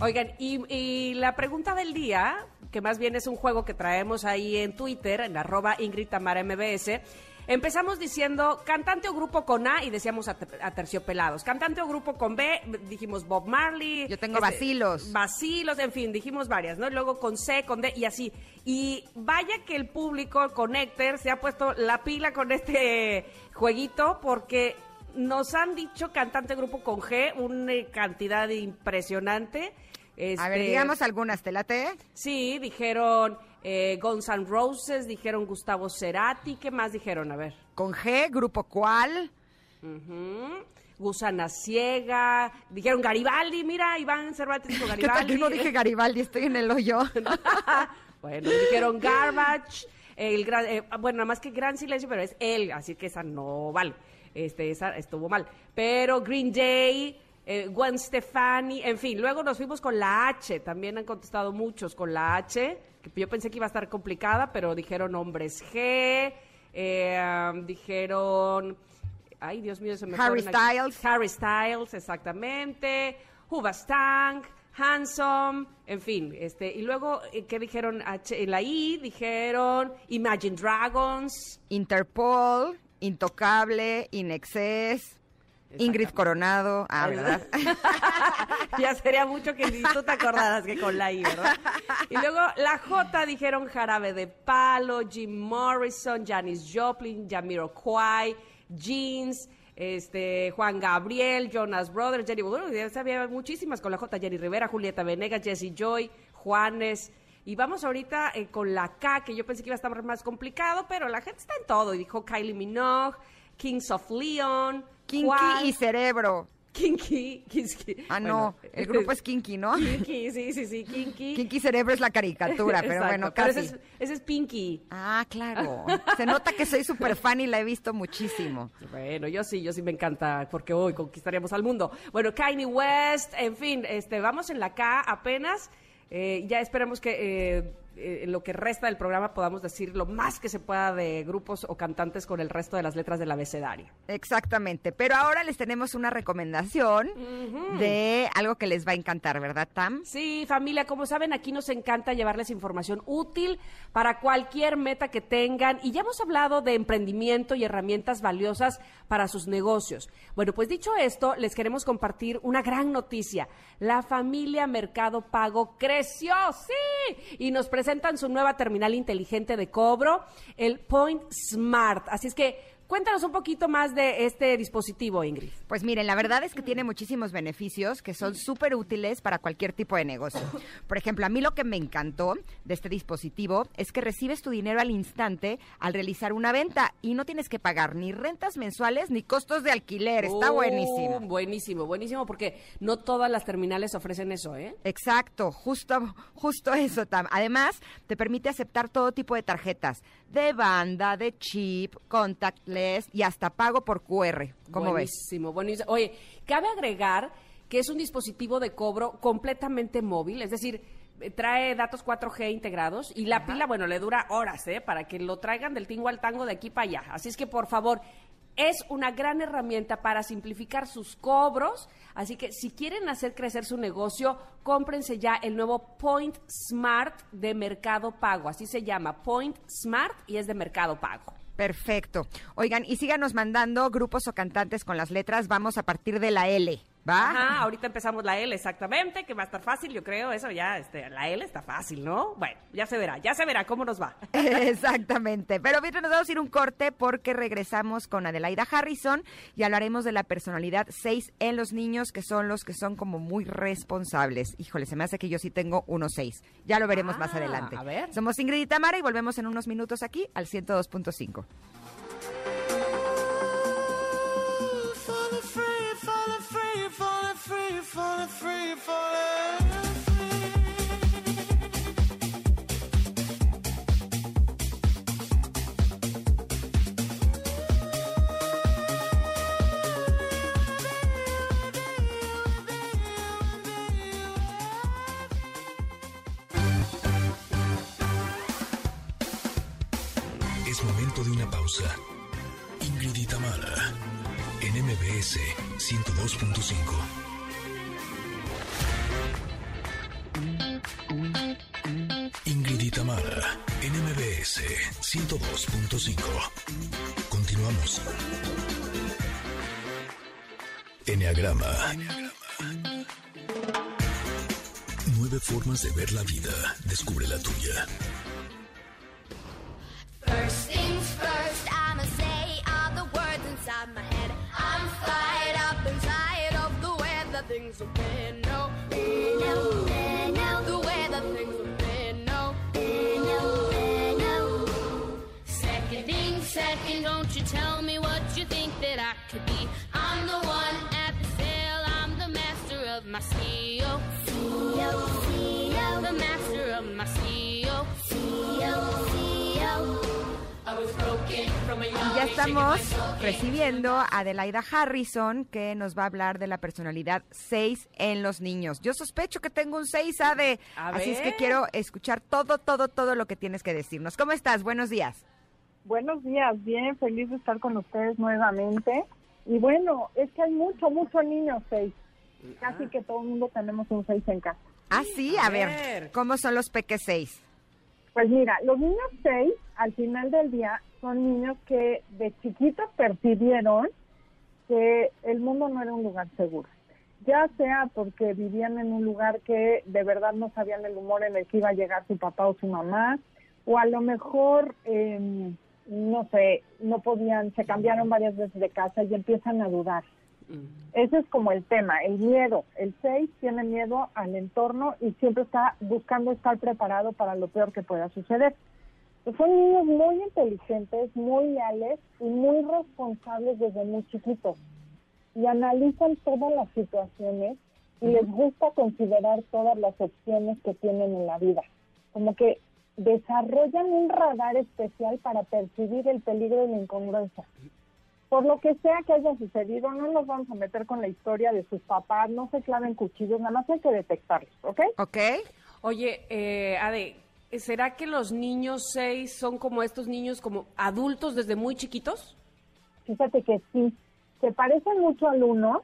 Oigan, y, y la pregunta del día, que más bien es un juego que traemos ahí en Twitter, en arroba Ingrid Tamara MBS, empezamos diciendo cantante o grupo con A y decíamos a, terciopelados. Cantante o grupo con B, dijimos Bob Marley. Yo tengo vacilos. Vacilos, en fin, dijimos varias, ¿no? Y luego con C, con D y así. Y vaya que el público, Connector, se ha puesto la pila con este jueguito porque nos han dicho cantante grupo con G, una cantidad impresionante. A ver, Este, digamos algunas, ¿te late? Sí, dijeron eh, Guns N' Roses, dijeron Gustavo Cerati, ¿qué más dijeron? A ver. Con G, grupo cuál. Ujú. Gusana Ciega, dijeron Garibaldi, mira, Iván Cervantes dijo ¿Qué tal Garibaldi. que no dije Garibaldi? Estoy en el hoyo. bueno, dijeron Garbage, el gran, eh, bueno, nada más que Gran Silencio, pero es él, así que esa no vale. Este, esa estuvo mal. Pero Green Day, eh, Gwen Stefani, en fin, luego nos fuimos con la H, también han contestado muchos con la H, yo pensé que iba a estar complicada, pero dijeron hombres G, eh, um, dijeron, ay Dios mío, se me Harry aquí. Styles. Harry Styles, exactamente, Hoobastank, Handsome, en fin, este, y luego, eh, ¿qué dijeron? H, la I dijeron Imagine Dragons, Interpol, Intocable, Inexcess, Ingrid Coronado. Ah, ¿verdad? ya sería mucho que ni tú te acordaras que con la I, ¿verdad? Y luego la J dijeron Jarabe de Palo, Jim Morrison, Janis Joplin, Jamiroquai, Jeans, este, Juan Gabriel, Jonas Brothers, Jenny, bueno, ya sabía muchísimas con la J, Jenny Rivera, Julieta Venegas, Jesse Joy, Juanes. Y vamos ahorita eh, con la K, que yo pensé que iba a estar más complicado, pero la gente está en todo. Y dijo Kylie Minogue, Kings of Leon, Kinky y Cerebro. Kinky, Kinky. Ah, no, Bueno, el grupo es Kinky, ¿no? Kinky, sí, sí, sí, Kinky. Kinky Cerebro es la caricatura, pero Exacto, bueno, pero casi. ese es, ese es Pinky. Ah, claro. Se nota que soy súper fan y la he visto muchísimo. Bueno, yo sí, yo sí me encanta, porque hoy conquistaríamos al mundo. Bueno, Kanye West, en fin, este, vamos en la K apenas. Eh, ya esperemos que eh, eh, en lo que resta del programa podamos decir lo más que se pueda de grupos o cantantes con el resto de las letras del abecedario. Exactamente. Pero ahora les tenemos una recomendación de algo que les va a encantar, ¿verdad, Tam? Sí, familia, como saben, aquí nos encanta llevarles información útil para cualquier meta que tengan y ya hemos hablado de emprendimiento y herramientas valiosas para sus negocios. Bueno, pues dicho esto, les queremos compartir una gran noticia. La familia Mercado Pago creció, sí, y nos presentan su nueva terminal inteligente de cobro, el Point Smart. Así es que cuéntanos un poquito más de este dispositivo, Ingrid. Pues miren, la verdad es que tiene muchísimos beneficios que son súper útiles para cualquier tipo de negocio. Por ejemplo, a mí lo que me encantó de este dispositivo es que recibes tu dinero al instante al realizar una venta y no tienes que pagar ni rentas mensuales ni costos de alquiler. Está Oh, buenísimo. Buenísimo, buenísimo, porque no todas las terminales ofrecen eso, ¿eh? Exacto, justo, justo eso, Tam. Además, te permite aceptar todo tipo de tarjetas, de banda, de chip, contactless y hasta pago por QR. ¿Cómo ves? buenísimo, buenísimo. Oye, cabe agregar que es un dispositivo de cobro completamente móvil, es decir, trae datos 4G integrados y la pila, bueno, le dura horas, ¿eh? Para que lo traigan del tingo al tango de aquí para allá. Así es que, por favor, Es una gran herramienta para simplificar sus cobros, así que si quieren hacer crecer su negocio, cómprense ya el nuevo Point Smart de Mercado Pago, así se llama, Point Smart y es de Mercado Pago. Perfecto. Oigan, y síganos mandando grupos o cantantes con las letras. Vamos a partir de la L, ¿va? Ajá, ahorita empezamos la L exactamente, que va a estar fácil, yo creo, eso ya, este, la L está fácil, ¿no? Bueno, ya se verá, ya se verá cómo nos va. Exactamente. Pero mientras nos vamos a ir un corte porque regresamos con Adelaida Harrison y hablaremos de la personalidad 6 en los niños, que son los que son como muy responsables. Híjole, se me hace que yo sí tengo unos 6. Ya lo veremos más Ah, adelante. a ver. Somos Ingrid y Tamara y volvemos en unos minutos aquí al 102.5. free, Es momento de una pausa. Ingrid y Tamara, en MBS 102.5. Ingrid y Tamara, en MBS 102.5. Continuamos. Enneagrama. Nueve formas de ver la vida. Descubre la tuya. First things first, I'ma say all the words inside my head. I'm fired up inside of the way that things have been. Y ya estamos recibiendo a Adelaida Harrison, que nos va a hablar de la personalidad 6 en los niños. Yo sospecho que tengo un 6, Ade. A Así es que quiero escuchar todo, todo, todo lo que tienes que decirnos. ¿Cómo estás? Buenos días. Buenos días, bien, feliz de estar con ustedes nuevamente. Y bueno, es que hay mucho, mucho niño seis. Casi que todo el mundo tenemos un seis en casa. Ah, sí, a, A ver. ver. ¿cómo son los peques 6? Pues mira, los niños seis, al final del día, son niños que de chiquitos percibieron que el mundo no era un lugar seguro. Ya sea porque vivían en un lugar que de verdad no sabían el humor en el que iba a llegar su papá o su mamá, o a lo mejor, eh, no sé, no podían, se cambiaron varias veces de casa y empiezan a dudar. Ese es como el tema, el miedo. El 6 tiene miedo al entorno y siempre está buscando estar preparado para lo peor que pueda suceder. Pues son niños muy inteligentes, muy leales y muy responsables desde muy chiquitos. Y analizan todas las situaciones y les gusta considerar todas las opciones que tienen en la vida. Como que desarrollan un radar especial para percibir el peligro y la incongruencia por lo que sea que haya sucedido, no nos vamos a meter con la historia de sus papás, no se claven cuchillos, nada más hay que detectarlos, ¿ok? ¿Ok? Oye, eh, Ade, ¿será que los niños seis son como estos niños como adultos desde muy chiquitos? Fíjate que sí, se parecen mucho al uno,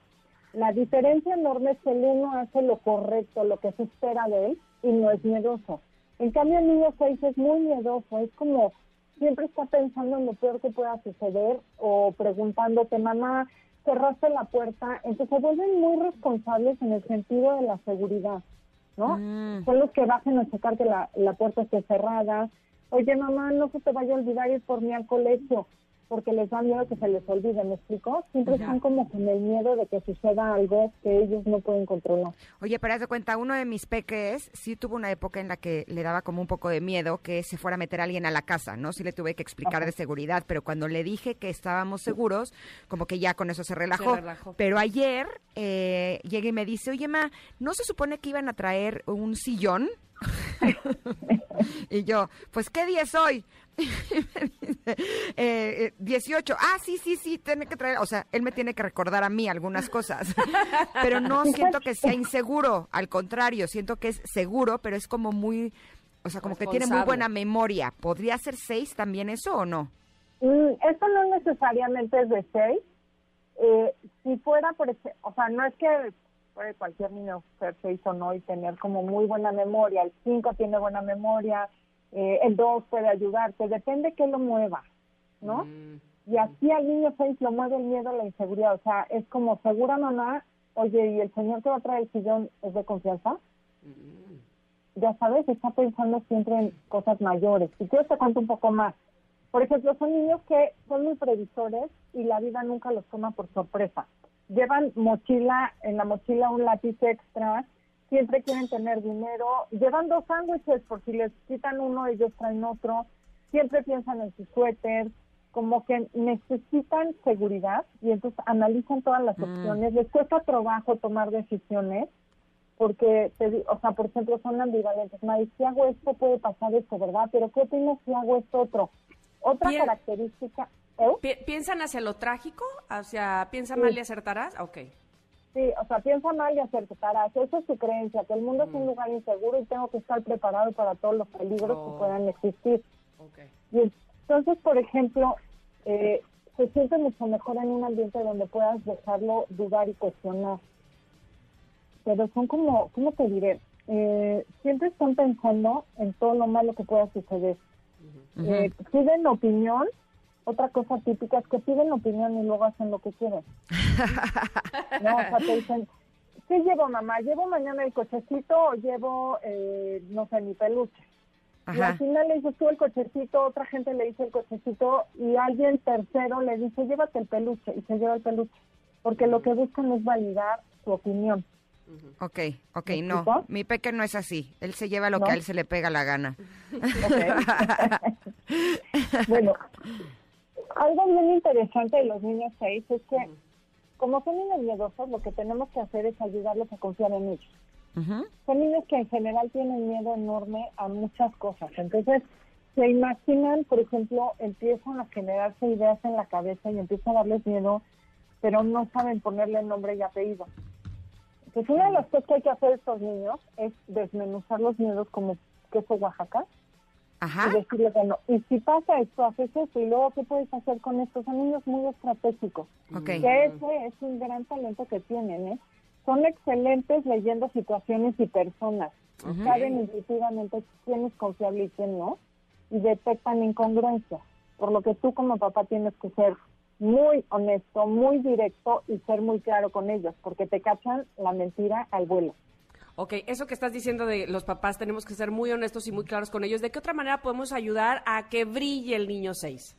la diferencia enorme es que el uno hace lo correcto, lo que se espera de él, y no es miedoso. En cambio, el niño seis es muy miedoso, es como siempre está pensando en lo peor que pueda suceder o preguntándote, mamá, cerraste la puerta. Entonces se vuelven muy responsables en el sentido de la seguridad, ¿no? Mm. Son los que bajan a checar que la, la puerta esté cerrada. Oye, mamá, no se te vaya a olvidar ir por mí al colegio, porque les da miedo que se les olvide, ¿me explico? Siempre están como con el miedo de que suceda algo que ellos no pueden controlar. Oye, pero haz de cuenta, uno de mis peques sí tuvo una época en la que le daba como un poco de miedo que se fuera a meter alguien a la casa, ¿no? Sí le tuve que explicar Ajá. de seguridad, pero cuando le dije que estábamos seguros, como que ya con eso se relajó. relajó. Pero ayer eh, llega y me dice, oye, ma, ¿no se supone que iban a traer un sillón? y yo, pues, ¿qué día es hoy? Eh, eh, 18. Ah, sí, sí, sí, tiene que traer. O sea, él me tiene que recordar a mí algunas cosas. pero no siento que sea inseguro. Al contrario, siento que es seguro, pero es como muy. O sea, como que tiene muy buena memoria. ¿Podría ser seis también eso o no? Mm, esto no necesariamente es de seis. Eh, si fuera, por ejemplo, o sea, no es que puede cualquier niño ser seis o no y tener como muy buena memoria. El cinco tiene buena memoria, eh, el dos puede ayudarte, depende que lo mueva, ¿no? Mm. Y así al niño seis lo mueve el miedo, la inseguridad. O sea, es como segura mamá, oye, ¿y el señor que va a traer el sillón es de confianza? Ya sabes, está pensando siempre en cosas mayores. Y yo te cuento un poco más. Por ejemplo, son niños que son muy previsores y la vida nunca los toma por sorpresa. Llevan mochila, en la mochila un lápiz extra, siempre quieren tener dinero, llevan dos sándwiches por si les quitan uno, ellos traen otro, siempre piensan en su suéter, como que necesitan seguridad y entonces analizan todas las opciones, les cuesta trabajo tomar decisiones porque, te o sea, por ejemplo, son ambivalentes. Mari, si hago esto puede pasar esto, ¿verdad? Pero ¿qué opinas si hago esto otro? Otra Bien. característica, ¿eh? Pi- ¿Piensan hacia lo trágico? ¿Hacia piensa Sí. mal y acertarás? Ok. Sí, o sea, piensa mal y acertarás. Esa es su creencia, que el mundo es un lugar inseguro y tengo que estar preparado para todos los peligros Oh. que puedan existir. Y entonces, por ejemplo, eh, se siente mucho mejor en un ambiente donde puedas dejarlo dudar y cuestionar. Pero son como, ¿cómo te diré? Eh, siempre están pensando en todo lo malo que pueda suceder. Eh, piden opinión. Otra cosa típica es que piden opinión y luego hacen lo que quieren. no, o sea, te dicen, ¿qué llevo, mamá? ¿Llevo mañana el cochecito o llevo, eh, no sé, mi peluche? Y al final le dices tú el cochecito, otra gente le dice el cochecito y alguien tercero le dice llévate el peluche y se lleva el peluche. Porque lo que buscan es validar su opinión. Ok, ok, ¿Me no. Mi peque no es así. Él se lleva lo ¿No? que a él se le pega la gana. bueno, algo bien interesante de los niños 6 es que como son niños miedosos, lo que tenemos que hacer es ayudarlos a confiar en ellos. Son niños que en general tienen miedo enorme a muchas cosas. Entonces, se imaginan, por ejemplo, empiezan a generarse ideas en la cabeza y empieza a darles miedo, pero no saben ponerle nombre y apellido. Entonces, una de las cosas que hay que hacer estos niños es desmenuzar los miedos como queso Oaxaca Ajá. y decirles, bueno, y si pasa esto, haces esto, y luego, ¿qué puedes hacer con esto? Son niños muy estratégicos Ok. que ese es un gran talento que tienen, ¿eh? Son excelentes leyendo situaciones y personas. Saben intuitivamente quién es confiable y quién no, y detectan incongruencias. Por lo que tú como papá tienes que ser muy honesto, muy directo y ser muy claro con ellos, porque te cachan la mentira al vuelo. Ok, eso que estás diciendo de los papás, tenemos que ser muy honestos y muy claros con ellos. ¿De qué otra manera podemos ayudar a que brille el niño 6?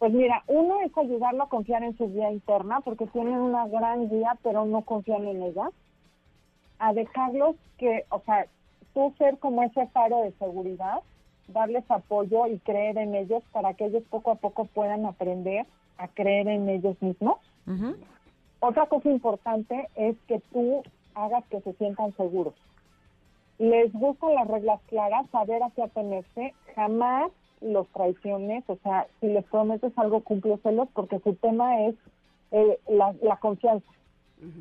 Pues mira, uno es ayudarlo a confiar en su guía interna, porque tienen una gran guía, pero no confían en ella. A dejarlos que, o sea, tú ser como ese faro de seguridad, darles apoyo y creer en ellos para que ellos poco a poco puedan aprender a creer en ellos mismos. Otra cosa importante es que tú hagas que se sientan seguros. Les gustan las reglas claras, saber a qué atenerse, jamás los traiciones, o sea, si les prometes algo, cúmpleselos, porque su tema es eh, la, la confianza.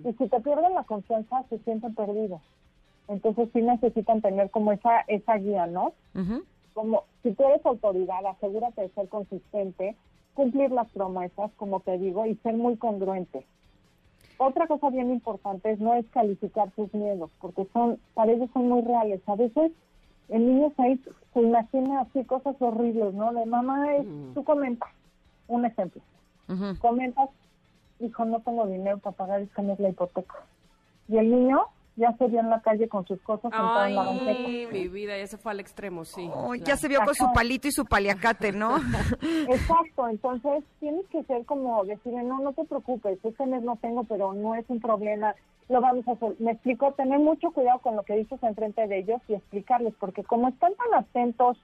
Y si te pierden la confianza, se sienten perdidos. Entonces sí necesitan tener como esa, esa guía, ¿no? Como si tú eres autoridad, asegúrate de ser consistente, cumplir las promesas, como te digo, y ser muy congruente. Otra cosa bien importante es no descalificar tus miedos, porque son, para ellos son muy reales. A veces el niño se, se imagina así cosas horribles, ¿no? De mamá, es, tú comentas, un ejemplo, comentas, hijo, no tengo dinero para pagar esta mes la hipoteca. Y el niño ya se vio en la calle con sus cosas sentado en la banqueta. Mi vida, ya se fue al extremo, sí. Oh, ya claro. se vio con su palito y su paliacate, ¿no? Exacto, entonces tienes que ser como decirle, no, no te preocupes, este mes no tengo, pero no es un problema, lo vamos a hacer. Me explico, tener mucho cuidado con lo que dices enfrente de ellos y explicarles, porque como están tan atentos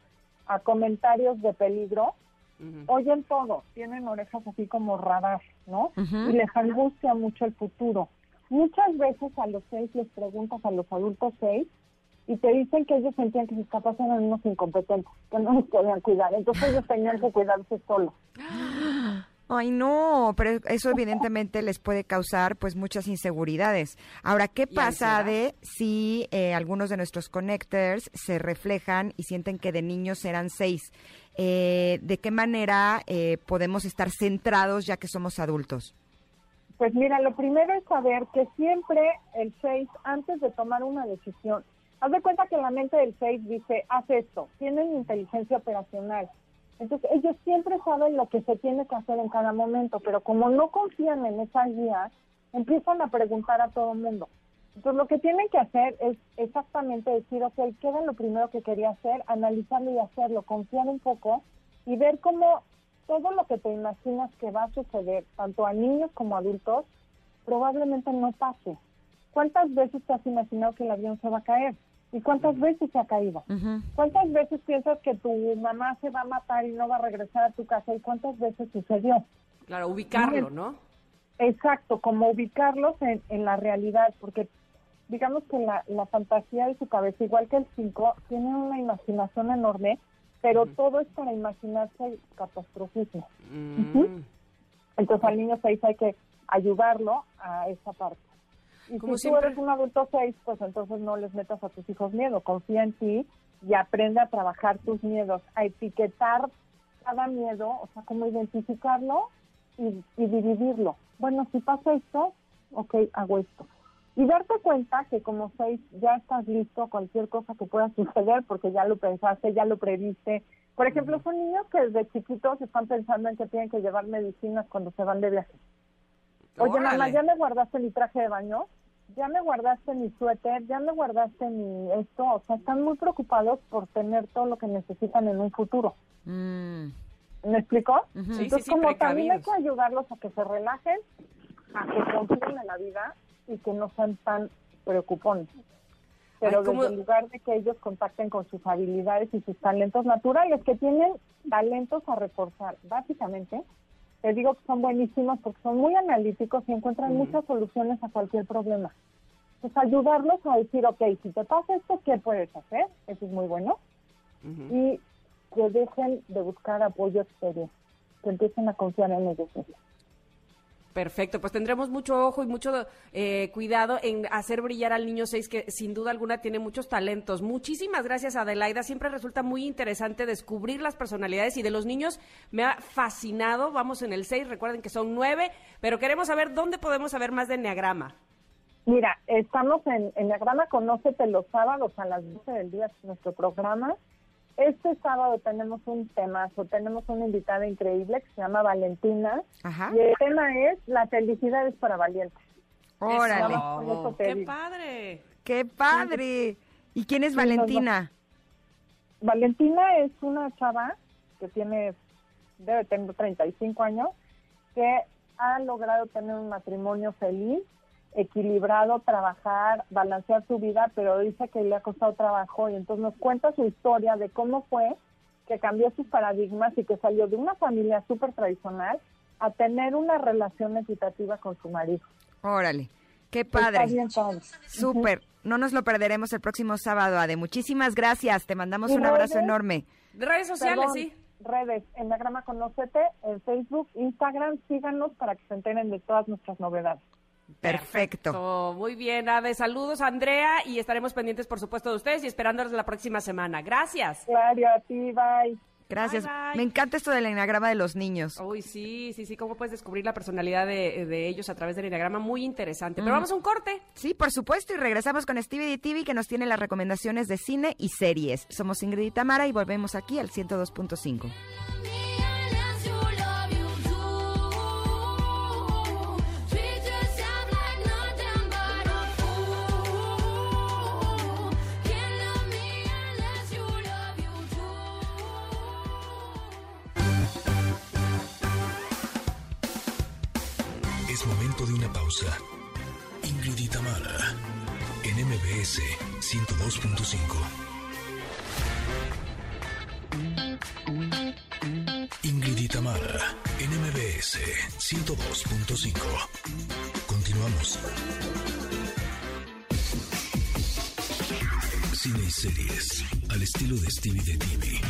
a comentarios de peligro, oyen todo, tienen orejas así como radar, ¿no? Y les angustia mucho el futuro. Muchas veces a los seis les preguntas a los adultos seis y te dicen que ellos sentían que sus papás eran unos incompetentes, que no los podían cuidar. Entonces ellos tenían que cuidarse solos. Ay, no, pero eso evidentemente les puede causar pues muchas inseguridades. Ahora, ¿qué pasa de si eh, algunos de nuestros connectors se reflejan y sienten que de niños eran seis? eh, ¿de qué manera eh, podemos estar centrados ya que somos adultos? Pues mira, lo primero es saber que siempre el 6, antes de tomar una decisión, haz de cuenta que la mente del 6 dice, haz esto, tienen inteligencia operacional. Entonces, ellos siempre saben lo que se tiene que hacer en cada momento, pero como no confían en esa guía, empiezan a preguntar a todo el mundo. Entonces, lo que tienen que hacer es exactamente decir, ok, ¿qué era lo primero que quería hacer? Analizarlo y hacerlo, confiar un poco y ver cómo todo lo que te imaginas que va a suceder, tanto a niños como a adultos, probablemente no pase. ¿Cuántas veces te has imaginado que el avión se va a caer? ¿Y cuántas veces se ha caído? ¿Cuántas veces piensas que tu mamá se va a matar y no va a regresar a tu casa? ¿Y cuántas veces sucedió? Claro, ubicarlo, ¿no? Exacto, como ubicarlos en, en la realidad, porque digamos que la, la fantasía de su cabeza, igual que el 5, tiene una imaginación enorme, pero todo es para imaginarse catastrofismo. Ujú. Entonces al niño 6 hay que ayudarlo a esa parte. Y Como si siempre- tú eres un adulto 6, pues entonces no les metas a tus hijos miedo, confía en ti y aprende a trabajar tus miedos, a etiquetar cada miedo, o sea, como identificarlo y, y dividirlo. Bueno, si pasa esto, ok, hago esto. Y darte cuenta que como seis ya estás listo a cualquier cosa que pueda suceder porque ya lo pensaste, ya lo previste. Por ejemplo, son niños que desde chiquitos están pensando en que tienen que llevar medicinas cuando se van de viaje. Oye, Órale. mamá, ¿ya me guardaste mi traje de baño? ¿Ya me guardaste mi suéter? ¿Ya me guardaste mi esto? O sea, están muy preocupados por tener todo lo que necesitan en un futuro. Mm, ¿Me explicó? Sí, sí, Entonces, sí, como también hay que ayudarlos a que se relajen, a que confíen en la vida y que no sean tan preocupones. Pero Ay, ¿cómo- desde el lugar de que ellos contacten con sus habilidades y sus talentos naturales, que tienen talentos a reforzar. Básicamente, te digo que son buenísimos porque son muy analíticos y encuentran muchas soluciones a cualquier problema. Pues ayudarlos a decir, ok, si te pasa esto, ¿qué puedes hacer? Eso es muy bueno y que dejen de buscar apoyo exterior, que empiecen a confiar en ellos mismos. Perfecto, pues tendremos mucho ojo y mucho eh, cuidado en hacer brillar al niño 6, que sin duda alguna tiene muchos talentos. Muchísimas gracias, Adelaida. Siempre resulta muy interesante descubrir las personalidades y de los niños me ha fascinado. Vamos en el 6, recuerden que son 9, pero queremos saber dónde podemos saber más de Enneagrama. Mira, estamos en Enneagrama Conócete los sábados a las 12 del día, es nuestro programa. Este sábado tenemos un temazo, tenemos una invitada increíble que se llama Valentina Ajá. y el tema es La felicidad es para valientes. Órale. Te ¡Qué digo. padre! ¡Qué padre! ¿Y quién es Sí, Valentina? Valentina es una chava que tiene, debe tener 35 años, que ha logrado tener un matrimonio feliz, equilibrado, trabajar, balancear su vida, pero dice que le ha costado trabajo y entonces nos cuenta su historia de cómo fue que cambió sus paradigmas y que salió de una familia súper tradicional a tener una relación equitativa con su marido. Órale. ¡Qué padre! Súper. No nos lo perderemos el próximo sábado, Ade. Muchísimas gracias. Te mandamos un abrazo enorme. Redes sociales, Perdón, sí. Redes, Enneagrama Conócete, en Facebook, Instagram, síganos para que se enteren de todas nuestras novedades. Perfecto. Muy bien, Ade. Saludos, Andrea, y estaremos pendientes, por supuesto, de ustedes y esperándolos la próxima semana. Gracias. Claro, a ti, bye. Gracias. Bye, bye. Me encanta esto del enagrama de los niños. Uy, sí, sí, sí, cómo puedes descubrir la personalidad de, de ellos a través del enneagrama, muy interesante. Pero vamos a un corte. Sí, por supuesto, y regresamos con Stevie TV que nos tiene las recomendaciones de cine y series. Somos Ingrid y Tamara y volvemos aquí al 102.5. una pausa. Ingrid y Tamara, en MBS 102.5. Ingrid y Tamara, en MBS 102.5. Continuamos. Cine y series, al estilo de Stevie de TV.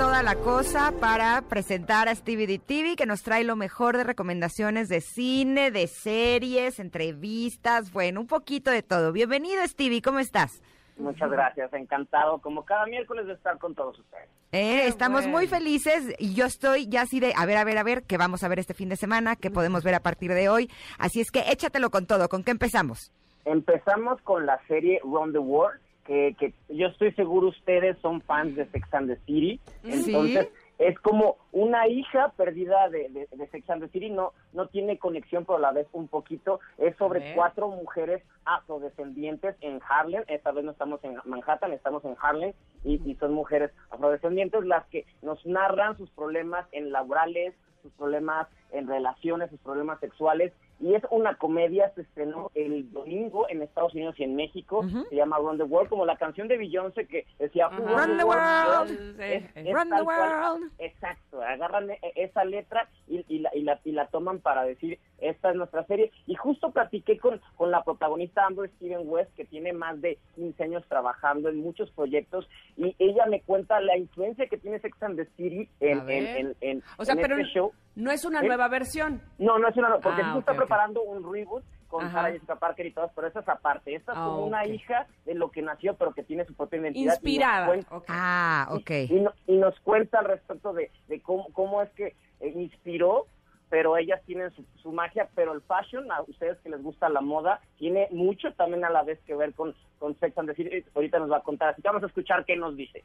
Toda la cosa para presentar a Stevie D TV, que nos trae lo mejor de recomendaciones de cine, de series, entrevistas, bueno, un poquito de todo. Bienvenido, Stevie, ¿cómo estás? Muchas gracias, encantado como cada miércoles de estar con todos ustedes. Eh, estamos muy felices y yo estoy ya así de, a ver, a ver, a ver, qué vamos a ver este fin de semana, qué podemos ver a partir de hoy. Así es que échatelo con todo, ¿con qué empezamos? Empezamos con la serie Round the World, que, que yo estoy seguro ustedes son fans de Sex and the City, Sí. entonces es como una hija perdida de, de- de Sex and the City, no, no tiene conexión, pero a la vez un poquito, es sobre cuatro mujeres afrodescendientes en Harlem, esta vez no estamos en Manhattan, estamos en Harlem, y, y son mujeres afrodescendientes las que nos narran sus problemas en laborales, sus problemas en relaciones, sus problemas sexuales, y es una comedia, se estrenó el domingo en Estados Unidos y en México, se llama Run the World, como la canción de Beyoncé que decía. "Who Run the world, Sí. Es- es Run the tal cual. world. Exacto, agarran e- esa letra y, y la, y, la, y la toman para decir, esta es nuestra serie. Y justo platiqué con, con la protagonista Amber Steven West, que tiene más de 15 años trabajando en muchos proyectos, y ella me cuenta la influencia que tiene Sex and the City en, en, en, en- O sea, en pero este show. no es una ¿Eh? nueva versión. No, no es una, porque Ah, sí se está ok, ok. Preparando un reboot con Ajá. Sarah Jessica Parker y todas, pero esa es aparte. Esta es Ah, como una ok. hija de lo que nació, pero que tiene su propia identidad. y Inspirada. cuenta- Ok. Ah, ok. y, no- y nos cuenta al respecto de, de cómo, cómo es que eh, inspiró, pero ellas tienen su, su magia, pero el fashion, a ustedes que les gusta la moda, tiene mucho también a la vez que ver con, con Sex and the City. Ahorita nos va a contar, así que vamos a escuchar qué nos dice.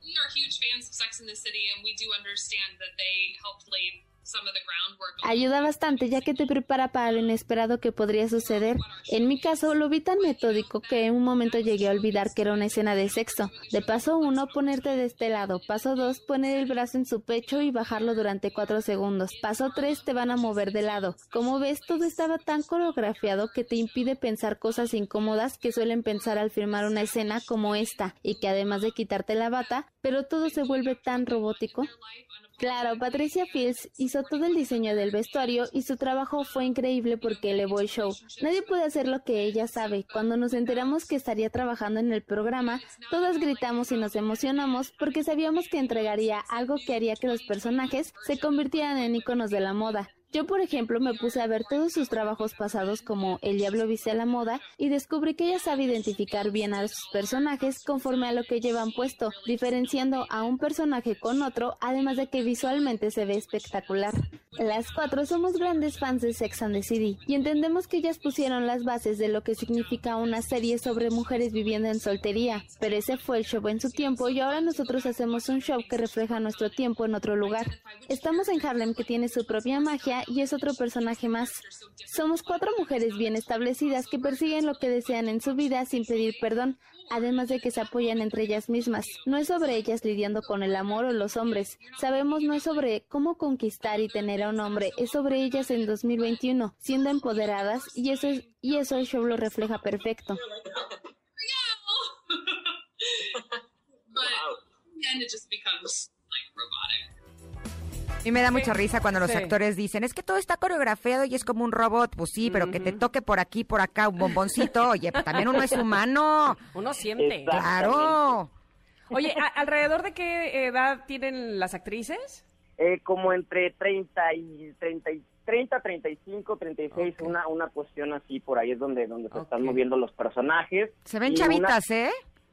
we are huge fans of Sex in the City, and we do understand that they helped lay Ayuda bastante ya que te prepara para lo inesperado que podría suceder. En mi caso, lo vi tan metódico que en un momento llegué a olvidar que era una escena de sexo. De paso uno, ponerte de este lado. Paso dos, poner el brazo en su pecho y bajarlo durante cuatro segundos. Paso tres, te van a mover de lado. Como ves, todo estaba tan coreografiado que te impide pensar cosas incómodas que suelen pensar al filmar una escena como esta, y que además de quitarte la bata, pero todo se vuelve tan robótico. Claro, Patricia Fields hizo todo el diseño del vestuario y su trabajo fue increíble porque elevó el show. Nadie puede hacer lo que ella sabe. Cuando nos enteramos que estaría trabajando en el programa, todas gritamos y nos emocionamos porque sabíamos que entregaría algo que haría que los personajes se convirtieran en iconos de la moda. Yo, por ejemplo, me puse a ver todos sus trabajos pasados como El Diablo Viste a la Moda y descubrí que ella sabe identificar bien a sus personajes conforme a lo que llevan puesto, diferenciando a un personaje con otro, además de que visualmente se ve espectacular. Las cuatro somos grandes fans de Sex and the City y entendemos que ellas pusieron las bases de lo que significa una serie sobre mujeres viviendo en soltería, pero ese fue el show en su tiempo y ahora nosotros hacemos un show que refleja nuestro tiempo en otro lugar. Estamos en Harlem que tiene su propia magia y es otro personaje más. Somos cuatro mujeres bien establecidas que persiguen lo que desean en su vida sin pedir perdón, además de que se apoyan entre ellas mismas. No es sobre ellas lidiando con el amor o los hombres. Sabemos no es sobre cómo conquistar y tener a un hombre, es sobre ellas en 2021, siendo empoderadas y eso es, y eso el show lo refleja perfecto. but then it just becomes like robotic. A mí me da mucha risa cuando los Sí. actores dicen, es que todo está coreografiado y es como un robot. Pues sí, pero que te toque por aquí, por acá, un bomboncito. Oye, pues también uno es humano. Uno siente. Claro. Oye, ¿a- ¿alrededor de qué edad tienen las actrices? Eh, como entre 30 y 30, y 30 35, 36, Ok. una, una cuestión así, por ahí es donde, donde se están moviendo los personajes. Se ven Y una- chavitas, ¿eh?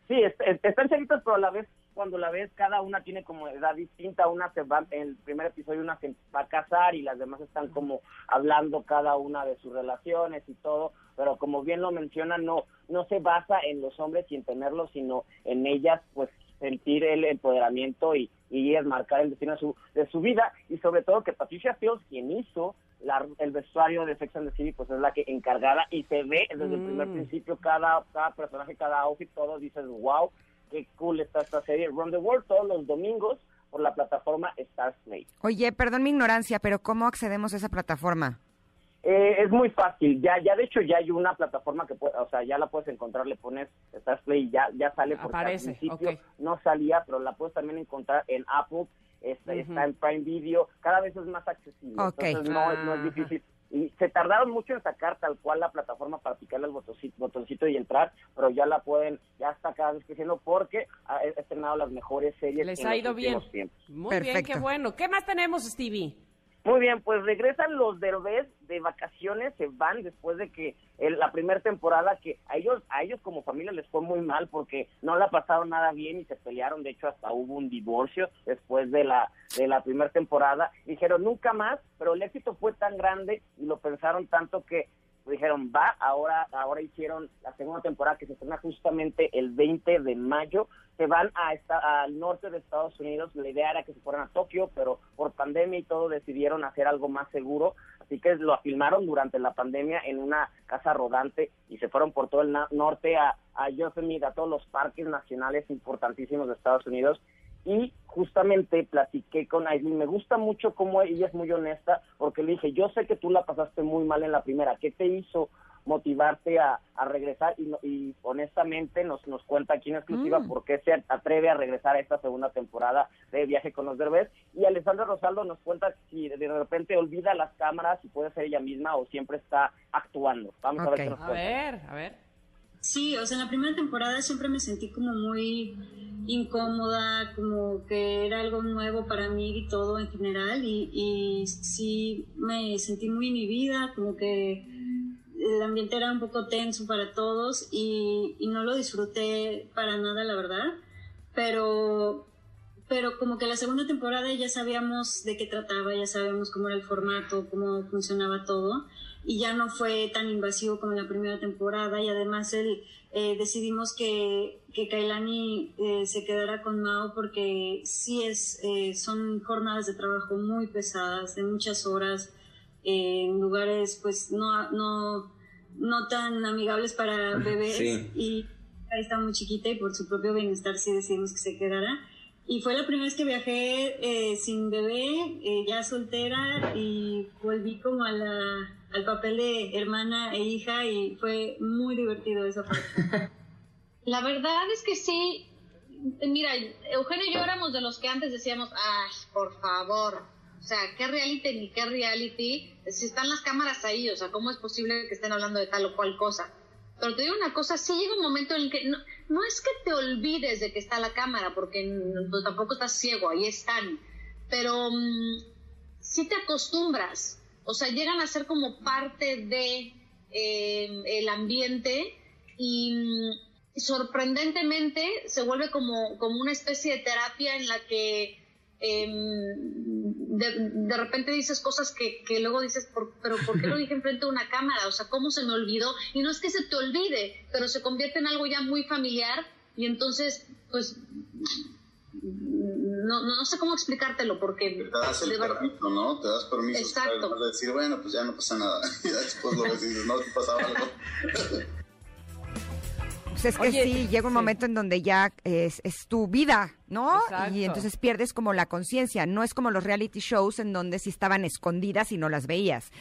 Sí, est- est- están chavitas, pero a la vez, cuando la ves, cada una tiene como edad distinta. Una se va, en el primer episodio, una se va a casar y las demás están como hablando cada una de sus relaciones y todo. Pero como bien lo mencionan, no, no se basa en los hombres y en tenerlos, sino en ellas, pues sentir el empoderamiento y, y ellas marcar el destino de su, de su vida. Y sobre todo que Patricia Fields, quien hizo la- el vestuario de Sex and the City, pues es la que encargada y se ve desde el primer Mm. principio cada, cada personaje, cada outfit, todo dices, wow, qué cool está esta serie. Run the World todos los domingos por la plataforma Star Play. Oye, perdón mi ignorancia, pero ¿cómo accedemos a esa plataforma? Eh, es muy fácil, ya ya de hecho ya hay una plataforma que puede, o sea, ya la puedes encontrar, le pones Star Play y ya, ya sale porque Aparece, al principio no salía, pero la puedes también encontrar en Apple, está, Ujú. está en Prime Video, cada vez es más accesible, Ok. entonces no, no es difícil. Y se tardaron mucho en sacar tal cual la plataforma para picarle el botoncito, botoncito y entrar, pero ya la pueden, ya está cada vez creciendo porque ha estrenado las mejores series Les en ha los ido bien. últimos tiempos. Muy bien, qué bueno. ¿Qué más tenemos, Stevie? Muy bien, pues regresan los Derbez de vacaciones, se van después de que el- la primera temporada que a ellos a ellos como familia les fue muy mal porque no la pasaron nada bien y se pelearon, de hecho hasta hubo un divorcio después de la de la primera temporada. Dijeron nunca más, pero el éxito fue tan grande y lo pensaron tanto que dijeron va, ahora ahora hicieron la segunda temporada que se estrena justamente el 20 de mayo. Se van a esta- al norte de Estados Unidos. La idea era que se fueran a Tokio, pero por pandemia y todo decidieron hacer algo más seguro. Así que lo filmaron durante la pandemia en una casa rodante y se fueron por todo el norte a, a Yosemite, a todos los parques nacionales importantísimos de Estados Unidos y justamente platiqué con Aileen. Me gusta mucho cómo ella es muy honesta, porque le dije, yo sé que tú la pasaste muy mal en la primera. ¿Qué te hizo motivarte a, a regresar? Y, no- y honestamente nos, nos cuenta aquí en exclusiva Mm. por qué se atreve a regresar a esta segunda temporada de Viaje con los Derbez. Y Alessandra Rosaldo nos cuenta si de repente olvida las cámaras, si puede ser ella misma o siempre está actuando. Vamos a ver qué nos A cuenta. ver, a ver. Sí, o sea, en la primera temporada siempre me sentí como muy incómoda, como que era algo nuevo para mí y todo en general, y, sí me sentí muy inhibida, como que el ambiente era un poco tenso para todos y, y no lo disfruté para nada, la verdad, pero, pero como que la segunda temporada ya sabíamos de qué trataba, ya sabíamos cómo era el formato, cómo funcionaba todo y ya no fue tan invasivo como en la primera temporada y además el, eh, decidimos que, que Kailani eh, se quedara con Mao porque sí es, eh, son jornadas de trabajo muy pesadas, de muchas horas, eh, en lugares pues no, no, no tan amigables para bebés Sí. y ahí está muy chiquita y por su propio bienestar sí decidimos que se quedara. Y fue la primera vez que viajé sin bebé, ya soltera, y volví como a la, al papel de hermana e hija y fue muy divertido esa parte. La verdad es que sí. Mira, Eugenio y yo éramos de los que antes decíamos, ay, por favor. O sea, ¿qué reality ni qué reality? Si están las cámaras ahí, o sea, ¿cómo es posible que estén hablando de tal o cual cosa? Pero te digo una cosa, sí llega un momento en el que no, no es que te olvides de que está la cámara, porque mm, pues, tampoco estás ciego, ahí están. Pero mm, sí te acostumbras. O sea, llegan a ser como parte de eh, el ambiente y mm, sorprendentemente se vuelve como, como una especie de terapia en la que em, de, de repente dices cosas que, que luego dices, "¿Por- pero ¿por qué lo dije enfrente de una cámara? O sea, ¿cómo se me olvidó? Y no es que se te olvide, pero se convierte en algo ya muy familiar y entonces, pues, no, no, no sé cómo explicártelo porque... Te das el de permiso, ¿no? Te das permiso Exacto. para decir, bueno, pues ya no pasa nada. Y ya después lo ves y dices, no, si pasaba algo. Pues es que Oye, sí, llega un momento en donde ya es, es tu vida, ¿no? Exacto. Y entonces pierdes como la conciencia. No es como los reality shows en donde sí estaban escondidas y no las veías.